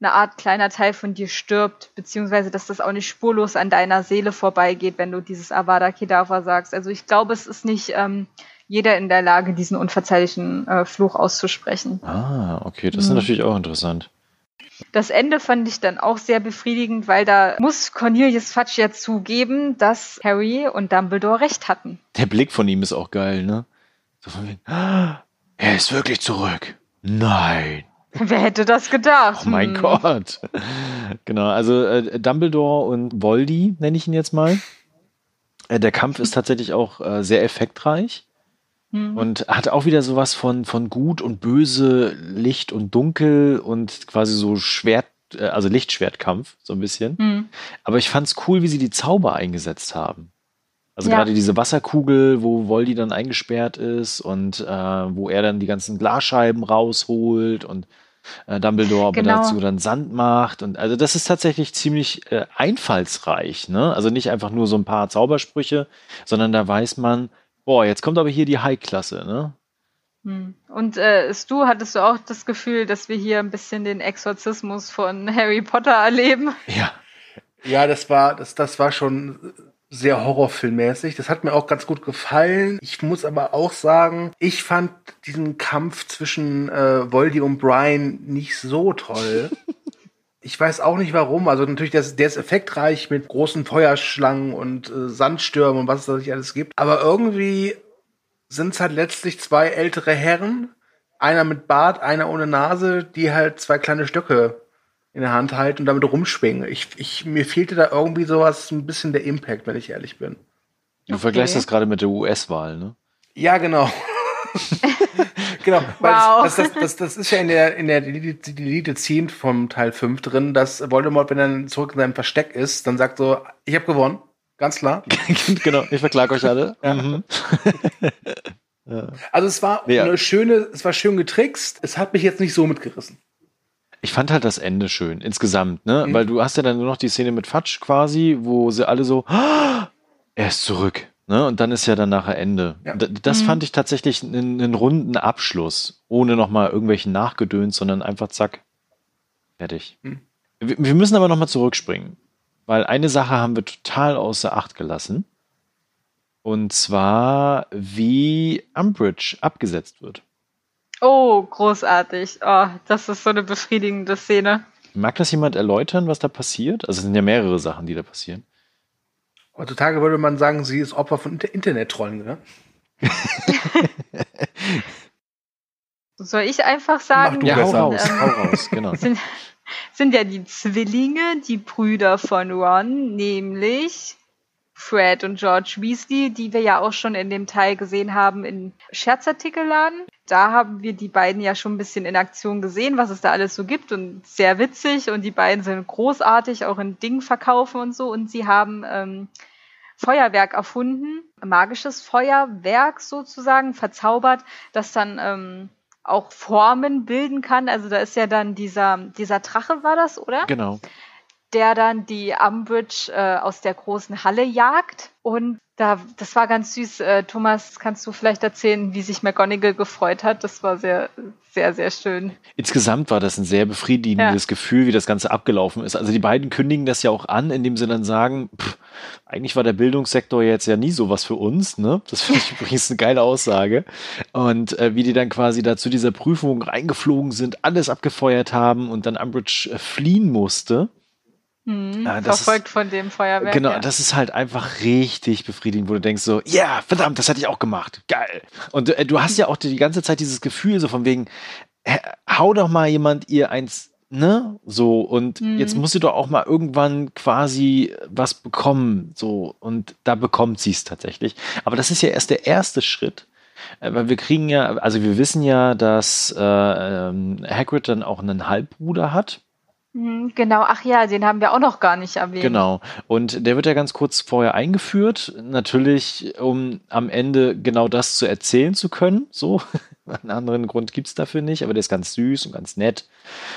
eine Art kleiner Teil von dir stirbt, beziehungsweise dass das auch nicht spurlos an deiner Seele vorbeigeht, wenn du dieses Avada Kedavra sagst. Also ich glaube, es ist nicht ähm, jeder in der Lage, diesen unverzeihlichen äh, Fluch auszusprechen. Ah, okay, das ist mhm. natürlich auch interessant. Das Ende fand ich dann auch sehr befriedigend, weil da muss Cornelius Fudge ja zugeben, dass Harry und Dumbledore recht hatten. Der Blick von ihm ist auch geil, ne? So von wegen, ah, er ist wirklich zurück. Nein. Wer hätte das gedacht? Oh mein hm. Gott. Genau, also äh, Dumbledore und Voldy nenne ich ihn jetzt mal. Äh, der Kampf ist tatsächlich auch äh, sehr effektreich mhm. und hat auch wieder sowas von, von gut und böse, Licht und dunkel und quasi so Schwert, äh, also Lichtschwertkampf, so ein bisschen. Mhm. Aber ich fand's cool, wie sie die Zauber eingesetzt haben. Also ja. gerade diese Wasserkugel, wo Voldy dann eingesperrt ist und äh, wo er dann die ganzen Glasscheiben rausholt und äh, Dumbledore, genau. dazu dann Sand macht. Und also das ist tatsächlich ziemlich äh, einfallsreich. Ne? Also nicht einfach nur so ein paar Zaubersprüche, sondern da weiß man, boah, jetzt kommt aber hier die High-Klasse. Ne? Hm. Und äh, Stu, hattest du auch das Gefühl, dass wir hier ein bisschen den Exorzismus von Harry Potter erleben? Ja. Ja, das war, das, das war schon sehr horrorfilmmäßig. Das hat mir auch ganz gut gefallen. Ich muss aber auch sagen, ich fand diesen Kampf zwischen äh, Voldy und Brian nicht so toll. ich weiß auch nicht warum. Also natürlich, der ist, der ist effektreich mit großen Feuerschlangen und äh, Sandstürmen und was es da nicht alles gibt. Aber irgendwie sind es halt letztlich zwei ältere Herren, einer mit Bart, einer ohne Nase, die halt zwei kleine Stöcke in der Hand halten und damit rumschwingen. Ich, ich, mir fehlte da irgendwie sowas, ein bisschen der Impact, wenn ich ehrlich bin. Du okay. vergleichst das gerade mit der US-Wahl, ne? Ja, genau. genau, weil wow. das, das, das, das, ist ja in der, in der Deleted Scene vom Teil 5 drin, dass Voldemort, wenn er zurück in seinem Versteck ist, dann sagt so, ich habe gewonnen, ganz klar. genau, ich verklage euch alle. Ja. Mhm. Also es war ja. eine schöne, es war schön getrickst, es hat mich jetzt nicht so mitgerissen. Ich fand halt das Ende schön, insgesamt, ne? Mhm. Weil du hast ja dann nur noch die Szene mit Fatsch quasi, wo sie alle so, oh, er ist zurück. Ne? Und dann ist ja dann nachher Ende. Ja. Das mhm. fand ich tatsächlich einen, einen runden Abschluss, ohne nochmal irgendwelchen Nachgedöns, sondern einfach zack, fertig. Mhm. Wir, wir müssen aber nochmal zurückspringen, weil eine Sache haben wir total außer Acht gelassen. Und zwar, wie Umbridge abgesetzt wird. Oh, großartig. Oh, das ist so eine befriedigende Szene. Mag das jemand erläutern, was da passiert? Also es sind ja mehrere Sachen, die da passieren. Heutzutage würde man sagen, sie ist Opfer von Internet-Trollen, ne? Soll ich einfach sagen? Mach du ja, hau raus, ähm, hau raus, genau. Sind, sind ja die Zwillinge, die Brüder von Ron, nämlich Fred und George Weasley, die wir ja auch schon in dem Teil gesehen haben in Scherzartikelladen. Da haben wir die beiden ja schon ein bisschen in Aktion gesehen, was es da alles so gibt und sehr witzig und die beiden sind großartig, auch in Dingen verkaufen und so und sie haben ähm, Feuerwerk erfunden, magisches Feuerwerk sozusagen, verzaubert, das dann ähm, auch Formen bilden kann. Also da ist ja dann dieser, dieser Drache war das, oder? Genau der dann die Umbridge äh, aus der großen Halle jagt. Und da, das war ganz süß. Äh, Thomas, kannst du vielleicht erzählen, wie sich McGonagall gefreut hat? Das war sehr, sehr, sehr schön. Insgesamt war das ein sehr befriedigendes ja. Gefühl, wie das Ganze abgelaufen ist. Also die beiden kündigen das ja auch an, indem sie dann sagen, pff, eigentlich war der Bildungssektor jetzt ja nie sowas für uns. Ne? Das finde ich übrigens eine geile Aussage. Und äh, wie die dann quasi da zu dieser Prüfung reingeflogen sind, alles abgefeuert haben und dann Umbridge äh, fliehen musste. Mhm, ja, verfolgt ist, von dem Feuerwerk. Genau, ja. das ist halt einfach richtig befriedigend, wo du denkst so, ja, yeah, verdammt, das hätte ich auch gemacht. Geil. Und äh, du hast ja auch die ganze Zeit dieses Gefühl so von wegen, äh, hau doch mal jemand ihr eins, ne? So, und mhm. jetzt muss sie doch auch mal irgendwann quasi was bekommen. So, und da bekommt sie es tatsächlich. Aber das ist ja erst der erste Schritt. Äh, weil wir kriegen ja, also wir wissen ja, dass äh, ähm, Hagrid dann auch einen Halbbruder hat. Mhm, genau, ach ja, den haben wir auch noch gar nicht erwähnt. Genau. Und der wird ja ganz kurz vorher eingeführt, natürlich, um am Ende genau das zu erzählen zu können. So, einen anderen Grund gibt es dafür nicht, aber der ist ganz süß und ganz nett.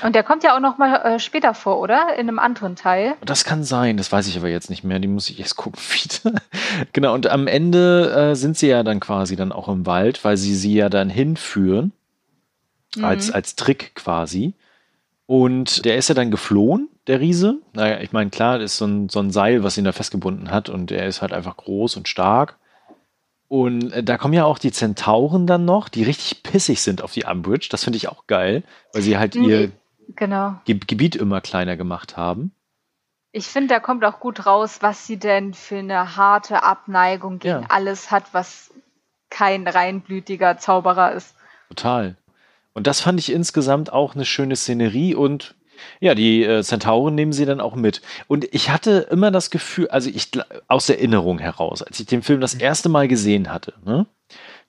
Und der kommt ja auch noch mal äh, später vor, oder? In einem anderen Teil. Das kann sein, das weiß ich aber jetzt nicht mehr. Die muss ich erst gucken wieder. genau, und am Ende äh, sind sie ja dann quasi dann auch im Wald, weil sie sie ja dann hinführen. Mhm. Als, als Trick quasi. Und der ist ja dann geflohen, der Riese. Naja, ich meine, klar, das ist so ein, so ein Seil, was ihn da festgebunden hat und er ist halt einfach groß und stark. Und äh, da kommen ja auch die Zentauren dann noch, die richtig pissig sind auf die Umbridge. Das finde ich auch geil, weil sie halt ihr genau. Ge Gebiet immer kleiner gemacht haben. Ich finde, da kommt auch gut raus, was sie denn für eine harte Abneigung gegen ja. alles hat, was kein reinblütiger Zauberer ist. Total. Und das fand ich insgesamt auch eine schöne Szenerie und ja, die äh, Zentauren nehmen sie dann auch mit. Und ich hatte immer das Gefühl, also ich aus Erinnerung heraus, als ich den Film das erste Mal gesehen hatte, ne,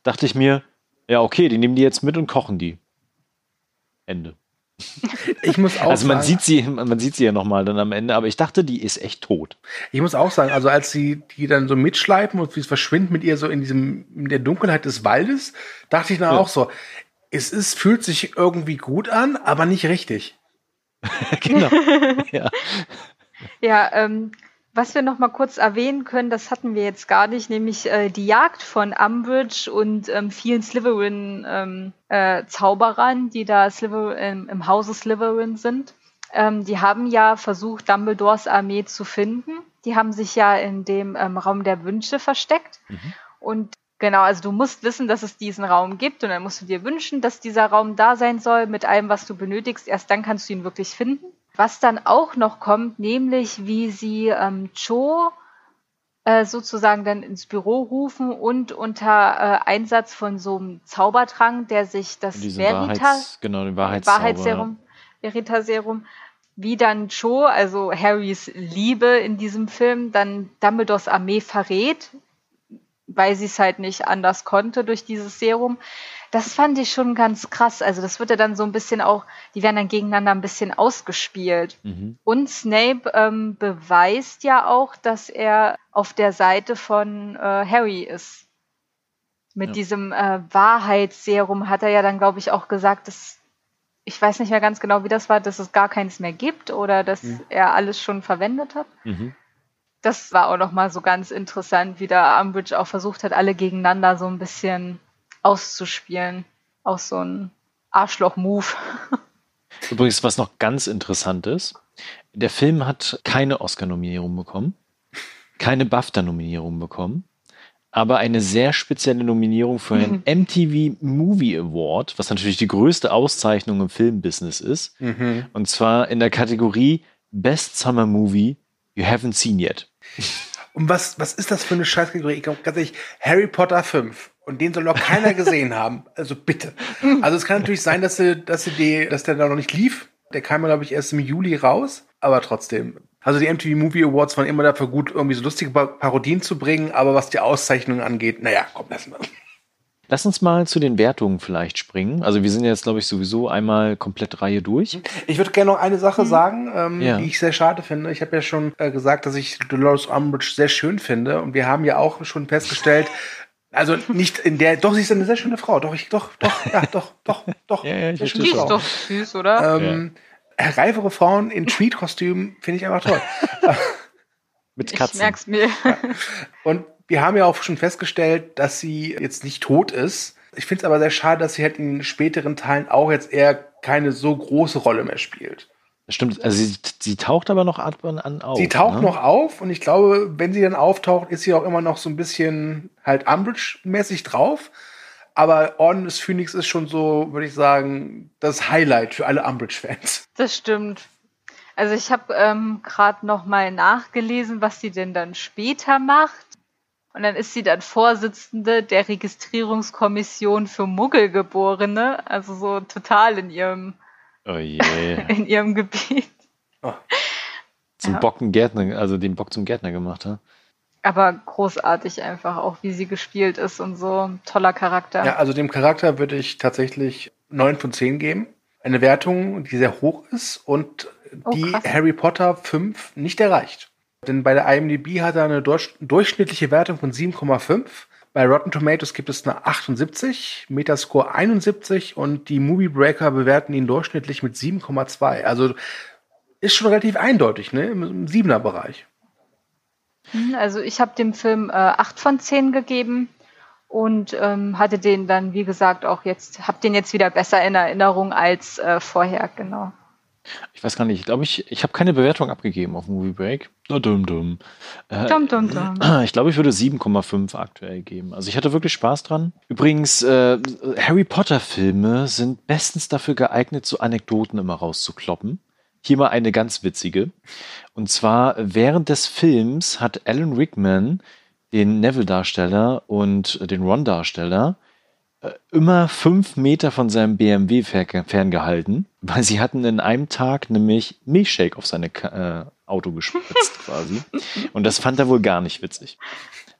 dachte ich mir, ja, okay, die nehmen die jetzt mit und kochen die. Ende. Ich muss auch also man sagen, sieht sie, man sieht sie ja noch mal dann am Ende, aber ich dachte, die ist echt tot. Ich muss auch sagen, also als sie die dann so mitschleifen und wie es verschwindet mit ihr so in diesem in der Dunkelheit des Waldes, dachte ich dann ja. auch so, Es ist, fühlt sich irgendwie gut an, aber nicht richtig. genau. ja. Ja, ähm, was wir noch mal kurz erwähnen können, das hatten wir jetzt gar nicht, nämlich äh, die Jagd von Umbridge und ähm, vielen Slytherin-Zauberern, ähm, äh, die da Slytherin, im Hause Slytherin sind. Ähm, die haben ja versucht, Dumbledores Armee zu finden. Die haben sich ja in dem ähm, Raum der Wünsche versteckt. Mhm. Und genau, also du musst wissen, dass es diesen Raum gibt und dann musst du dir wünschen, dass dieser Raum da sein soll mit allem, was du benötigst. Erst dann kannst du ihn wirklich finden. Was dann auch noch kommt, nämlich wie sie ähm, Cho äh, sozusagen dann ins Büro rufen und unter äh, Einsatz von so einem Zaubertrank, der sich das Veritas, Wahrheits, genau, den Wahrheitsserum, Veritaserum, wie dann Cho, also Harrys Liebe in diesem Film, dann Dumbledores Armee verrät, weil sie es halt nicht anders konnte durch dieses Serum. Das fand ich schon ganz krass. Also das wird ja dann so ein bisschen auch, die werden dann gegeneinander ein bisschen ausgespielt. Mhm. Und Snape ähm, beweist ja auch, dass er auf der Seite von äh, Harry ist. Mit ja. diesem äh, Wahrheitsserum hat er ja dann, glaube ich, auch gesagt, dass ich weiß nicht mehr ganz genau, wie das war, dass es gar keins mehr gibt oder dass mhm. er alles schon verwendet hat. Mhm. Das war auch nochmal so ganz interessant, wie da Umbridge auch versucht hat, alle gegeneinander so ein bisschen auszuspielen. Auch so ein Arschloch-Move. Übrigens, was noch ganz interessant ist, der Film hat keine Oscar-Nominierung bekommen, keine BAFTA-Nominierung bekommen, aber eine sehr spezielle Nominierung für einen mhm. MTV Movie Award, was natürlich die größte Auszeichnung im Filmbusiness ist. Mhm. Und zwar in der Kategorie Best Summer Movie You Haven't Seen Yet. Und was, was ist das für eine Scheißkategorie? Ich glaube ganz ehrlich, Harry Potter 5 und den soll noch keiner gesehen haben. Also bitte. Also es kann natürlich sein, dass sie, dass sie die, dass der da noch nicht lief. Der kam, glaube ich, erst im Juli raus. Aber trotzdem. Also die MTV Movie Awards waren immer dafür gut, irgendwie so lustige Parodien zu bringen. Aber was die Auszeichnungen angeht, naja, komm, lassen wir. Lass uns mal zu den Wertungen vielleicht springen. Also wir sind jetzt, glaube ich, sowieso einmal komplett Reihe durch. Ich würde gerne noch eine Sache mhm. sagen, ähm, ja. die ich sehr schade finde. Ich habe ja schon äh, gesagt, dass ich Dolores Umbridge sehr schön finde. Und wir haben ja auch schon festgestellt, also nicht in der, doch, sie ist eine sehr schöne Frau. Doch, ich, doch, doch, ja, doch, doch, doch. ja, ja, ich die ist doch süß, oder? Ähm, ja. Reifere Frauen in Tweed-Kostümen finde ich einfach toll. Mit Katzen. Ich merk's mir. Ja. Und wir haben ja auch schon festgestellt, dass sie jetzt nicht tot ist. Ich finde es aber sehr schade, dass sie halt in späteren Teilen auch jetzt eher keine so große Rolle mehr spielt. Stimmt, also sie, sie taucht aber noch ab und an auf. Sie taucht ne? noch auf und ich glaube, wenn sie dann auftaucht, ist sie auch immer noch so ein bisschen halt Umbridge-mäßig drauf. Aber Orden des Phoenix ist schon so, würde ich sagen, das Highlight für alle Umbridge-Fans. Das stimmt. Also ich habe ähm, gerade noch mal nachgelesen, was sie denn dann später macht. Und dann ist sie dann Vorsitzende der Registrierungskommission für Muggelgeborene. Also so total in ihrem Oh je. in ihrem Gebiet. Oh. Zum ja. Bockengärtner, also den Bock zum Gärtner gemacht, ha? Aber großartig einfach, auch wie sie gespielt ist und so. Toller Charakter. Ja, also dem Charakter würde ich tatsächlich 9 von 10 geben. Eine Wertung, die sehr hoch ist und oh, die krass. Harry Potter 5 nicht erreicht. Denn bei der IMDb hat er eine durchschnittliche Wertung von 7,5 bei Rotten Tomatoes gibt es eine 78, Metascore 71 und die Movie Breaker bewerten ihn durchschnittlich mit 7,2. Also ist schon relativ eindeutig, ne? Im, siebener Bereich. Mhm, also ich habe dem Film äh, 8 von 10 gegeben und ähm, hatte den dann, wie gesagt, auch jetzt, habe den jetzt wieder besser in Erinnerung als äh, vorher, genau. Ich weiß gar nicht, ich glaube, ich, ich habe keine Bewertung abgegeben auf Movie Break. Na, dumm, dumm. Äh, dumm, dumm, dumm. Ich glaube, ich würde 7,5 aktuell geben. Also ich hatte wirklich Spaß dran. Übrigens, äh, Harry Potter-Filme sind bestens dafür geeignet, so Anekdoten immer rauszukloppen. Hier mal eine ganz witzige. Und zwar, während des Films hat Alan Rickman den Neville-Darsteller und den Ron-Darsteller äh, immer fünf Meter von seinem BMW ferngehalten, weil sie hatten in einem Tag nämlich Milchshake auf seine äh, Auto gespritzt quasi. Und das fand er wohl gar nicht witzig.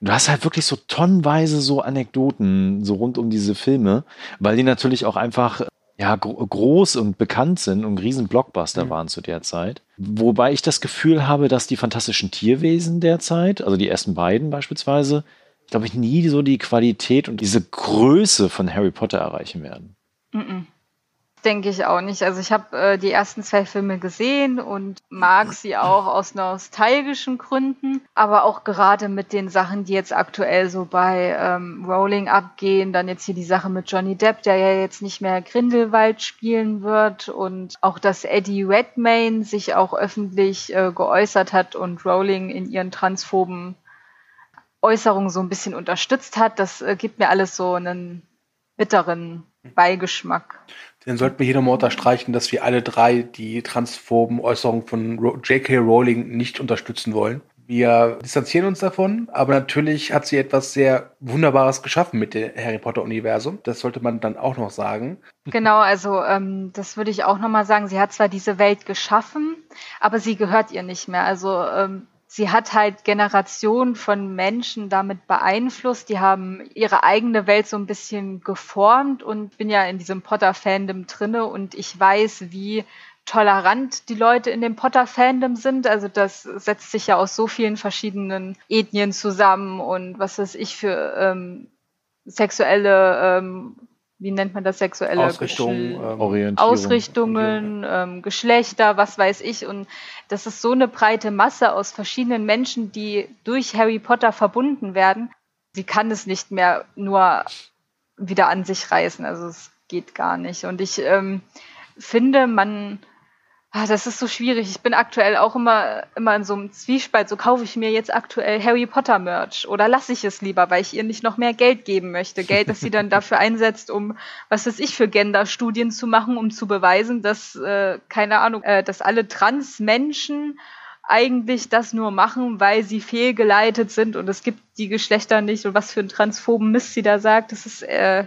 Du hast halt wirklich so tonnenweise so Anekdoten so rund um diese Filme, weil die natürlich auch einfach ja gro groß und bekannt sind und riesen Blockbuster mhm. waren zu der Zeit. Wobei ich das Gefühl habe, dass die fantastischen Tierwesen derzeit, also die ersten beiden beispielsweise, glaube ich, nie so die Qualität und diese Größe von Harry Potter erreichen werden. Mm -mm. Denke ich auch nicht. Also ich habe äh, die ersten zwei Filme gesehen und mag sie auch aus nostalgischen Gründen, aber auch gerade mit den Sachen, die jetzt aktuell so bei ähm, Rolling abgehen, dann jetzt hier die Sache mit Johnny Depp, der ja jetzt nicht mehr Grindelwald spielen wird und auch, dass Eddie Redmayne sich auch öffentlich äh, geäußert hat und Rowling in ihren transphoben Äußerungen so ein bisschen unterstützt hat, das äh, gibt mir alles so einen bitteren Beigeschmack. Dann sollten wir hier nochmal unterstreichen, dass wir alle drei die transphoben Äußerungen von J.K. Rowling nicht unterstützen wollen. Wir distanzieren uns davon, aber natürlich hat sie etwas sehr Wunderbares geschaffen mit dem Harry Potter-Universum. Das sollte man dann auch noch sagen. Genau, also ähm, das würde ich auch nochmal sagen. Sie hat zwar diese Welt geschaffen, aber sie gehört ihr nicht mehr. Also ähm, sie hat halt Generationen von Menschen damit beeinflusst. Die haben ihre eigene Welt so ein bisschen geformt und bin ja in diesem Potter-Fandom drinne und ich weiß, wie tolerant die Leute in dem Potter-Fandom sind. Also das setzt sich ja aus so vielen verschiedenen Ethnien zusammen und was weiß ich für ähm, sexuelle ähm, wie nennt man das sexuelle Ausrichtung, ähm, Ausrichtungen, ähm, Geschlechter, was weiß ich. Und das ist so eine breite Masse aus verschiedenen Menschen, die durch Harry Potter verbunden werden. Sie kann es nicht mehr nur wieder an sich reißen. Also es geht gar nicht. Und ich ähm, finde, man Ah, das ist so schwierig. Ich bin aktuell auch immer, immer in so einem Zwiespalt. So kaufe ich mir jetzt aktuell Harry Potter Merch oder lasse ich es lieber, weil ich ihr nicht noch mehr Geld geben möchte. Geld, das sie dann dafür einsetzt, um, was weiß ich, für Gender-Studien zu machen, um zu beweisen, dass, äh, keine Ahnung, äh, dass alle Trans-Menschen eigentlich das nur machen, weil sie fehlgeleitet sind und es gibt die Geschlechter nicht und was für einen transphoben Mist sie da sagt. Das ist, äh,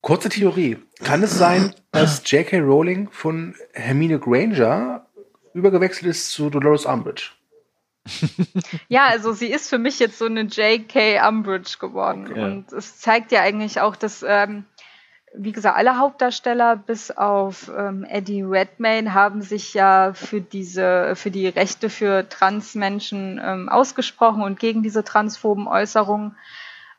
Kurze Theorie. Kann es sein, dass J.K. Rowling von Hermine Granger übergewechselt ist zu Dolores Umbridge? ja, also sie ist für mich jetzt so eine J.K. Umbridge geworden. Okay. Und es zeigt ja eigentlich auch, dass, ähm, wie gesagt, alle Hauptdarsteller bis auf ähm, Eddie Redmayne haben sich ja für diese, für die Rechte für Transmenschen ähm, ausgesprochen und gegen diese transphoben Äußerungen.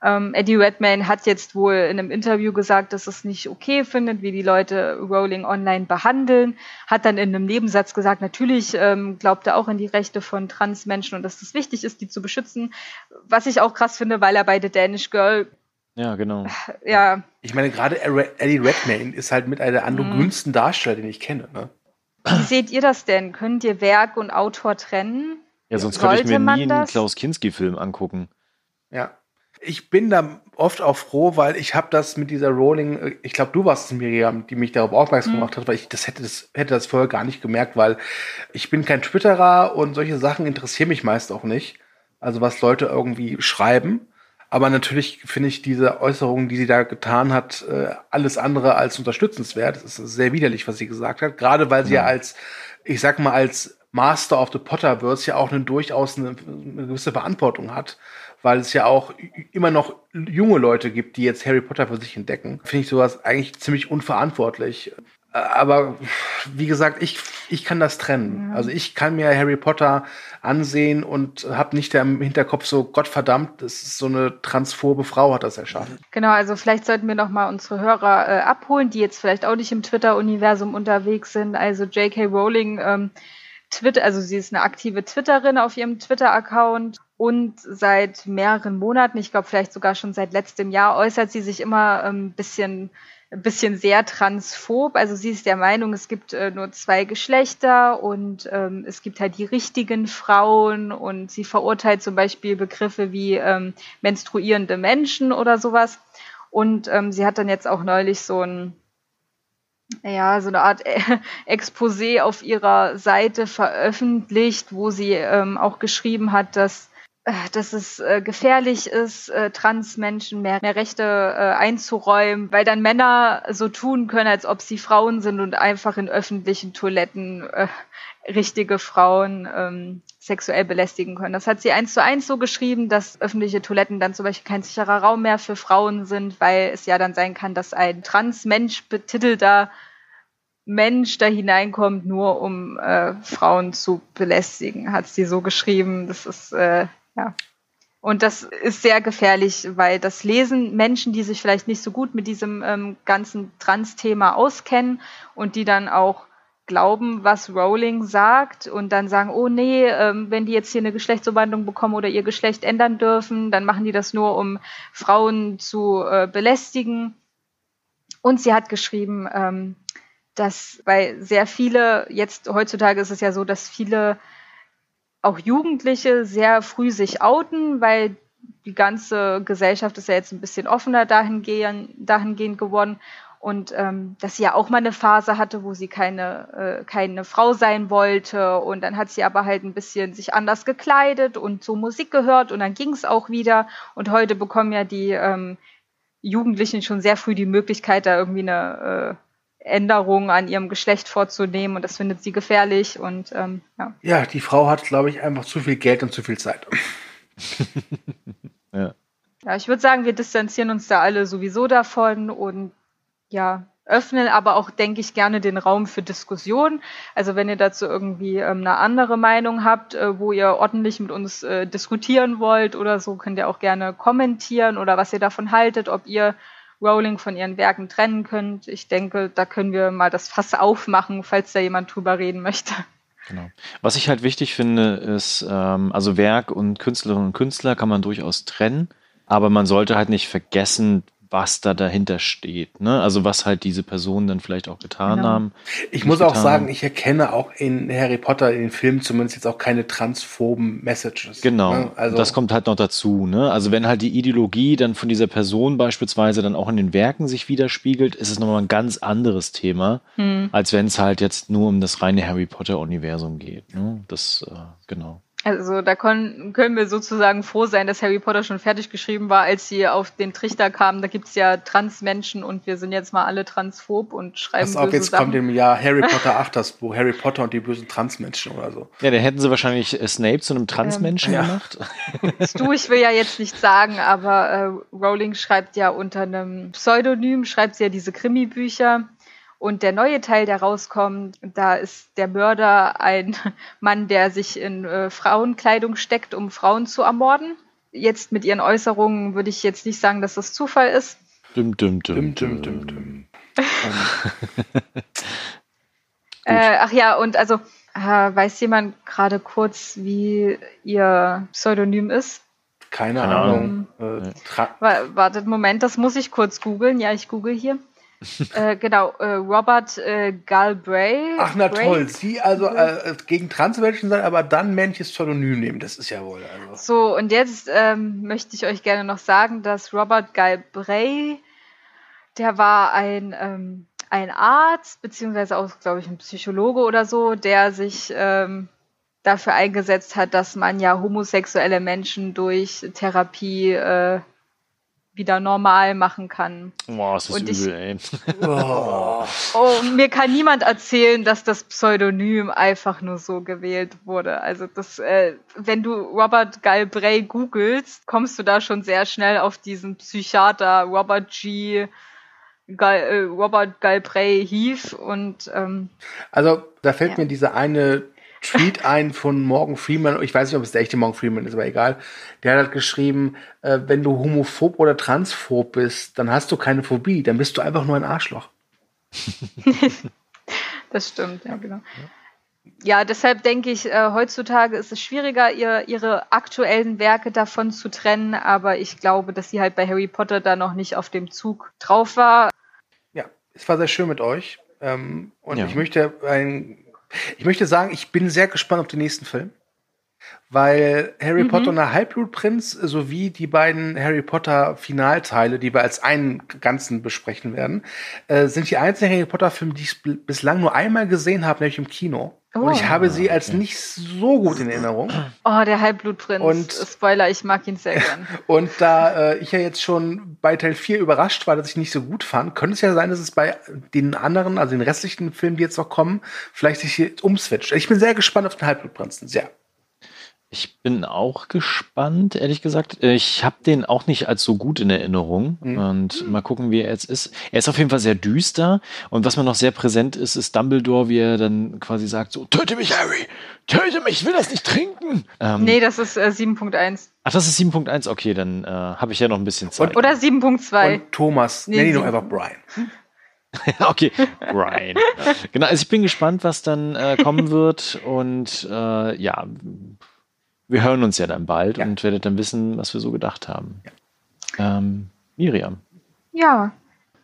Ähm, Eddie Redmayne hat jetzt wohl in einem Interview gesagt, dass es nicht okay findet, wie die Leute Rowling online behandeln. Hat dann in einem Nebensatz gesagt, natürlich ähm, glaubt er auch in die Rechte von Transmenschen und dass es wichtig ist, die zu beschützen. Was ich auch krass finde, weil er bei The Danish Girl ja, genau. Ja. Ich meine, gerade Eddie Redmayne ist halt mit einer der androgynsten mhm. Darsteller, den ich kenne. Ne? Wie seht ihr das denn? Könnt ihr Werk und Autor trennen? Ja, sonst könnte ich mir nie einen Klaus Kinski-Film angucken. Ja. Ich bin da oft auch froh, weil ich habe das mit dieser Rolling, ich glaube, du warst es, Miriam, die mich darauf aufmerksam mhm. gemacht hat, weil ich das hätte, das hätte das vorher gar nicht gemerkt, weil ich bin kein Twitterer und solche Sachen interessieren mich meist auch nicht. Also was Leute irgendwie schreiben. Aber natürlich finde ich diese Äußerungen, die sie da getan hat, äh, alles andere als unterstützenswert. Es ist sehr widerlich, was sie gesagt hat. Gerade weil sie ja, ja als, ich sag mal, als Master of the Potterverse ja auch eine durchaus eine, eine gewisse Verantwortung hat weil es ja auch immer noch junge Leute gibt, die jetzt Harry Potter für sich entdecken. Finde ich sowas eigentlich ziemlich unverantwortlich. Aber wie gesagt, ich, ich kann das trennen. Mhm. Also ich kann mir Harry Potter ansehen und habe nicht im Hinterkopf so, Gottverdammt, das ist so eine transphobe Frau hat das erschaffen. Genau, also vielleicht sollten wir noch mal unsere Hörer äh, abholen, die jetzt vielleicht auch nicht im Twitter-Universum unterwegs sind. Also J.K. Rowling ähm, Twitter, also sie ist eine aktive Twitterin auf ihrem Twitter-Account und seit mehreren Monaten, ich glaube vielleicht sogar schon seit letztem Jahr, äußert sie sich immer ein ähm, bisschen, ein bisschen sehr transphob. Also sie ist der Meinung, es gibt äh, nur zwei Geschlechter und ähm, es gibt halt die richtigen Frauen und sie verurteilt zum Beispiel Begriffe wie ähm, menstruierende Menschen oder sowas. Und ähm, sie hat dann jetzt auch neulich so ein ja, so eine Art Exposé auf ihrer Seite veröffentlicht, wo sie ähm, auch geschrieben hat, dass äh, dass es äh, gefährlich ist, äh, Transmenschen mehr, mehr Rechte äh, einzuräumen, weil dann Männer so tun können, als ob sie Frauen sind und einfach in öffentlichen Toiletten äh, richtige Frauen ähm, sexuell belästigen können. Das hat sie eins zu eins so geschrieben, dass öffentliche Toiletten dann zum Beispiel kein sicherer Raum mehr für Frauen sind, weil es ja dann sein kann, dass ein Transmensch betitelter Mensch da hineinkommt, nur um äh, Frauen zu belästigen, hat sie so geschrieben. Das ist äh, ja. Und das ist sehr gefährlich, weil das lesen Menschen, die sich vielleicht nicht so gut mit diesem ähm, ganzen Trans-Thema auskennen und die dann auch glauben, was Rowling sagt und dann sagen, oh nee, ähm, wenn die jetzt hier eine Geschlechtsumwandlung bekommen oder ihr Geschlecht ändern dürfen, dann machen die das nur, um Frauen zu äh, belästigen. Und sie hat geschrieben, ähm, dass weil sehr viele, jetzt heutzutage ist es ja so, dass viele auch Jugendliche sehr früh sich outen, weil die ganze Gesellschaft ist ja jetzt ein bisschen offener dahingehend, dahingehend geworden und ähm, dass sie ja auch mal eine Phase hatte, wo sie keine, äh, keine Frau sein wollte und dann hat sie aber halt ein bisschen sich anders gekleidet und so Musik gehört und dann ging es auch wieder und heute bekommen ja die ähm, Jugendlichen schon sehr früh die Möglichkeit, da irgendwie eine äh, Änderung an ihrem Geschlecht vorzunehmen und das findet sie gefährlich und ähm, ja. Ja, die Frau hat, glaube ich, einfach zu viel Geld und zu viel Zeit. ja. Ja, ich würde sagen, wir distanzieren uns da alle sowieso davon und ja, öffnen aber auch, denke ich, gerne den Raum für Diskussion. Also wenn ihr dazu irgendwie ähm, eine andere Meinung habt, äh, wo ihr ordentlich mit uns äh, diskutieren wollt oder so, könnt ihr auch gerne kommentieren oder was ihr davon haltet, ob ihr Rowling von ihren Werken trennen könnt. Ich denke, da können wir mal das Fass aufmachen, falls da jemand drüber reden möchte. Genau. Was ich halt wichtig finde, ist, ähm, also Werk und Künstlerinnen und Künstler kann man durchaus trennen, aber man sollte halt nicht vergessen, was da dahinter steht. Ne? Also was halt diese Personen dann vielleicht auch getan genau. haben. Ich muss auch sagen, haben. ich erkenne auch in Harry Potter, in den Filmen zumindest jetzt auch keine transphoben Messages. Genau, ne? also das kommt halt noch dazu. Ne? Also wenn halt die Ideologie dann von dieser Person beispielsweise dann auch in den Werken sich widerspiegelt, ist es nochmal ein ganz anderes Thema, hm. als wenn es halt jetzt nur um das reine Harry Potter-Universum geht. Ne? Das, äh, genau. Also da können, können wir sozusagen froh sein, dass Harry Potter schon fertig geschrieben war, als sie auf den Trichter kamen. Da gibt's ja Transmenschen und wir sind jetzt mal alle transphob und schreiben Pass auf, jetzt kommt im Jahr Harry Potter 8 das Buch, Harry Potter und die bösen Transmenschen oder so. Ja, dann hätten sie wahrscheinlich äh, Snape zu einem Transmenschen ähm, gemacht. Du, ich will ja jetzt nicht sagen, aber äh, Rowling schreibt ja unter einem Pseudonym, schreibt sie ja diese Krimi-Bücher. Und der neue Teil, der rauskommt, da ist der Mörder ein Mann, der sich in äh, Frauenkleidung steckt, um Frauen zu ermorden. Jetzt mit ihren Äußerungen würde ich jetzt nicht sagen, dass das Zufall ist. Dum, dum, dum, dum, dum, dum. äh, ach ja, und also äh, weiß jemand gerade kurz, wie ihr Pseudonym ist? Keine, Keine Ahnung. Ahnung. Äh, wartet, Moment, das muss ich kurz googeln. Ja, ich google hier äh, genau, äh, Robert äh, Galbraith. Ach na Bray. toll, sie also äh, gegen Transmenschen sein, aber dann männliches Pseudonym nehmen, das ist ja wohl. Also. So, und jetzt ähm, möchte ich euch gerne noch sagen, dass Robert Galbraith, der war ein, ähm, ein Arzt, beziehungsweise auch, glaube ich, ein Psychologe oder so, der sich ähm, dafür eingesetzt hat, dass man ja homosexuelle Menschen durch Therapie äh, wieder normal machen kann. Boah, ist das und übel, ich, ey. Oh. oh, mir kann niemand erzählen, dass das Pseudonym einfach nur so gewählt wurde. Also das, äh, wenn du Robert Galbraith googelst, kommst du da schon sehr schnell auf diesen Psychiater Robert G. Gal, äh, Robert Galbraith Heath und ähm, also da fällt ja. mir diese eine Tweet ein von Morgan Freeman, ich weiß nicht, ob es der echte Morgan Freeman ist, aber egal. Der hat halt geschrieben, äh, wenn du homophob oder transphob bist, dann hast du keine Phobie, dann bist du einfach nur ein Arschloch. das stimmt, ja, genau. Ja, deshalb denke ich, äh, heutzutage ist es schwieriger, ihr, ihre aktuellen Werke davon zu trennen, aber ich glaube, dass sie halt bei Harry Potter da noch nicht auf dem Zug drauf war. Ja, es war sehr schön mit euch. Ähm, und ja. ich möchte ein ich möchte sagen, ich bin sehr gespannt auf den nächsten Film. Weil Harry mhm. Potter und der Halbblutprinz sowie die beiden Harry Potter Finalteile, die wir als einen Ganzen besprechen werden, äh, sind die einzigen Harry Potter Filme, die ich bislang nur einmal gesehen habe, nämlich im Kino. Oh. Und ich habe sie als nicht so gut in Erinnerung. Oh, der Halbblutprinz. Und, Spoiler, ich mag ihn sehr gern. Und da äh, ich ja jetzt schon bei Teil 4 überrascht war, dass ich nicht so gut fand, könnte es ja sein, dass es bei den anderen, also den restlichen Filmen, die jetzt noch kommen, vielleicht sich hier umswitcht. Ich bin sehr gespannt auf den Halbblutprinzen. Sehr. Ich bin auch gespannt, ehrlich gesagt. Ich habe den auch nicht als so gut in Erinnerung. Mhm. Und mal gucken, wie er jetzt ist. Er ist auf jeden Fall sehr düster. Und was mir noch sehr präsent ist, ist Dumbledore, wie er dann quasi sagt: so, Töte mich, Harry! Töte mich, ich will das nicht trinken! Ähm, nee, das ist äh, 7.1. Ach, das ist 7.1, okay, dann äh, habe ich ja noch ein bisschen Zeit. Und, oder 7.2. Und Thomas, nee, nenn ihn doch einfach Brian. okay, Brian. genau, also ich bin gespannt, was dann äh, kommen wird. Und äh, ja, wir hören uns ja dann bald ja. und werdet dann wissen, was wir so gedacht haben. Ja. Ähm, Miriam. Ja,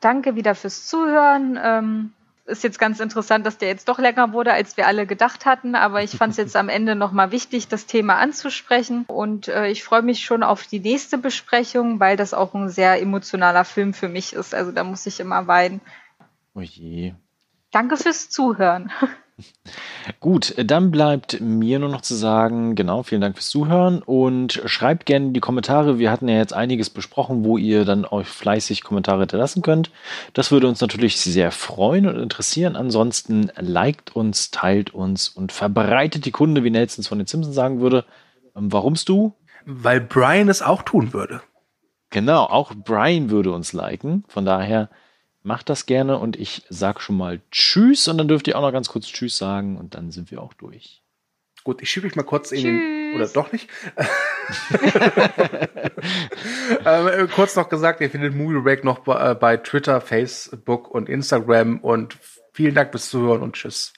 danke wieder fürs Zuhören. Ähm, ist jetzt ganz interessant, dass der jetzt doch länger wurde, als wir alle gedacht hatten. Aber ich fand es jetzt am Ende nochmal wichtig, das Thema anzusprechen. Und äh, ich freue mich schon auf die nächste Besprechung, weil das auch ein sehr emotionaler Film für mich ist. Also da muss ich immer weinen. Oh je. Danke fürs Zuhören. Gut, dann bleibt mir nur noch zu sagen, genau, vielen Dank fürs Zuhören und schreibt gerne die Kommentare. Wir hatten ja jetzt einiges besprochen, wo ihr dann euch fleißig Kommentare hinterlassen könnt. Das würde uns natürlich sehr freuen und interessieren. Ansonsten liked uns, teilt uns und verbreitet die Kunde, wie Nelsons von den Simpsons sagen würde. Ähm, warumst du? Weil Brian es auch tun würde. Genau, auch Brian würde uns liken. Von daher Macht das gerne und ich sag schon mal Tschüss und dann dürft ihr auch noch ganz kurz Tschüss sagen und dann sind wir auch durch. Gut, ich schiebe mich mal kurz in den, oder doch nicht. ähm, äh, kurz noch gesagt, ihr findet Movie Break noch bei, äh, bei Twitter, Facebook und Instagram und vielen Dank fürs Zuhören und Tschüss.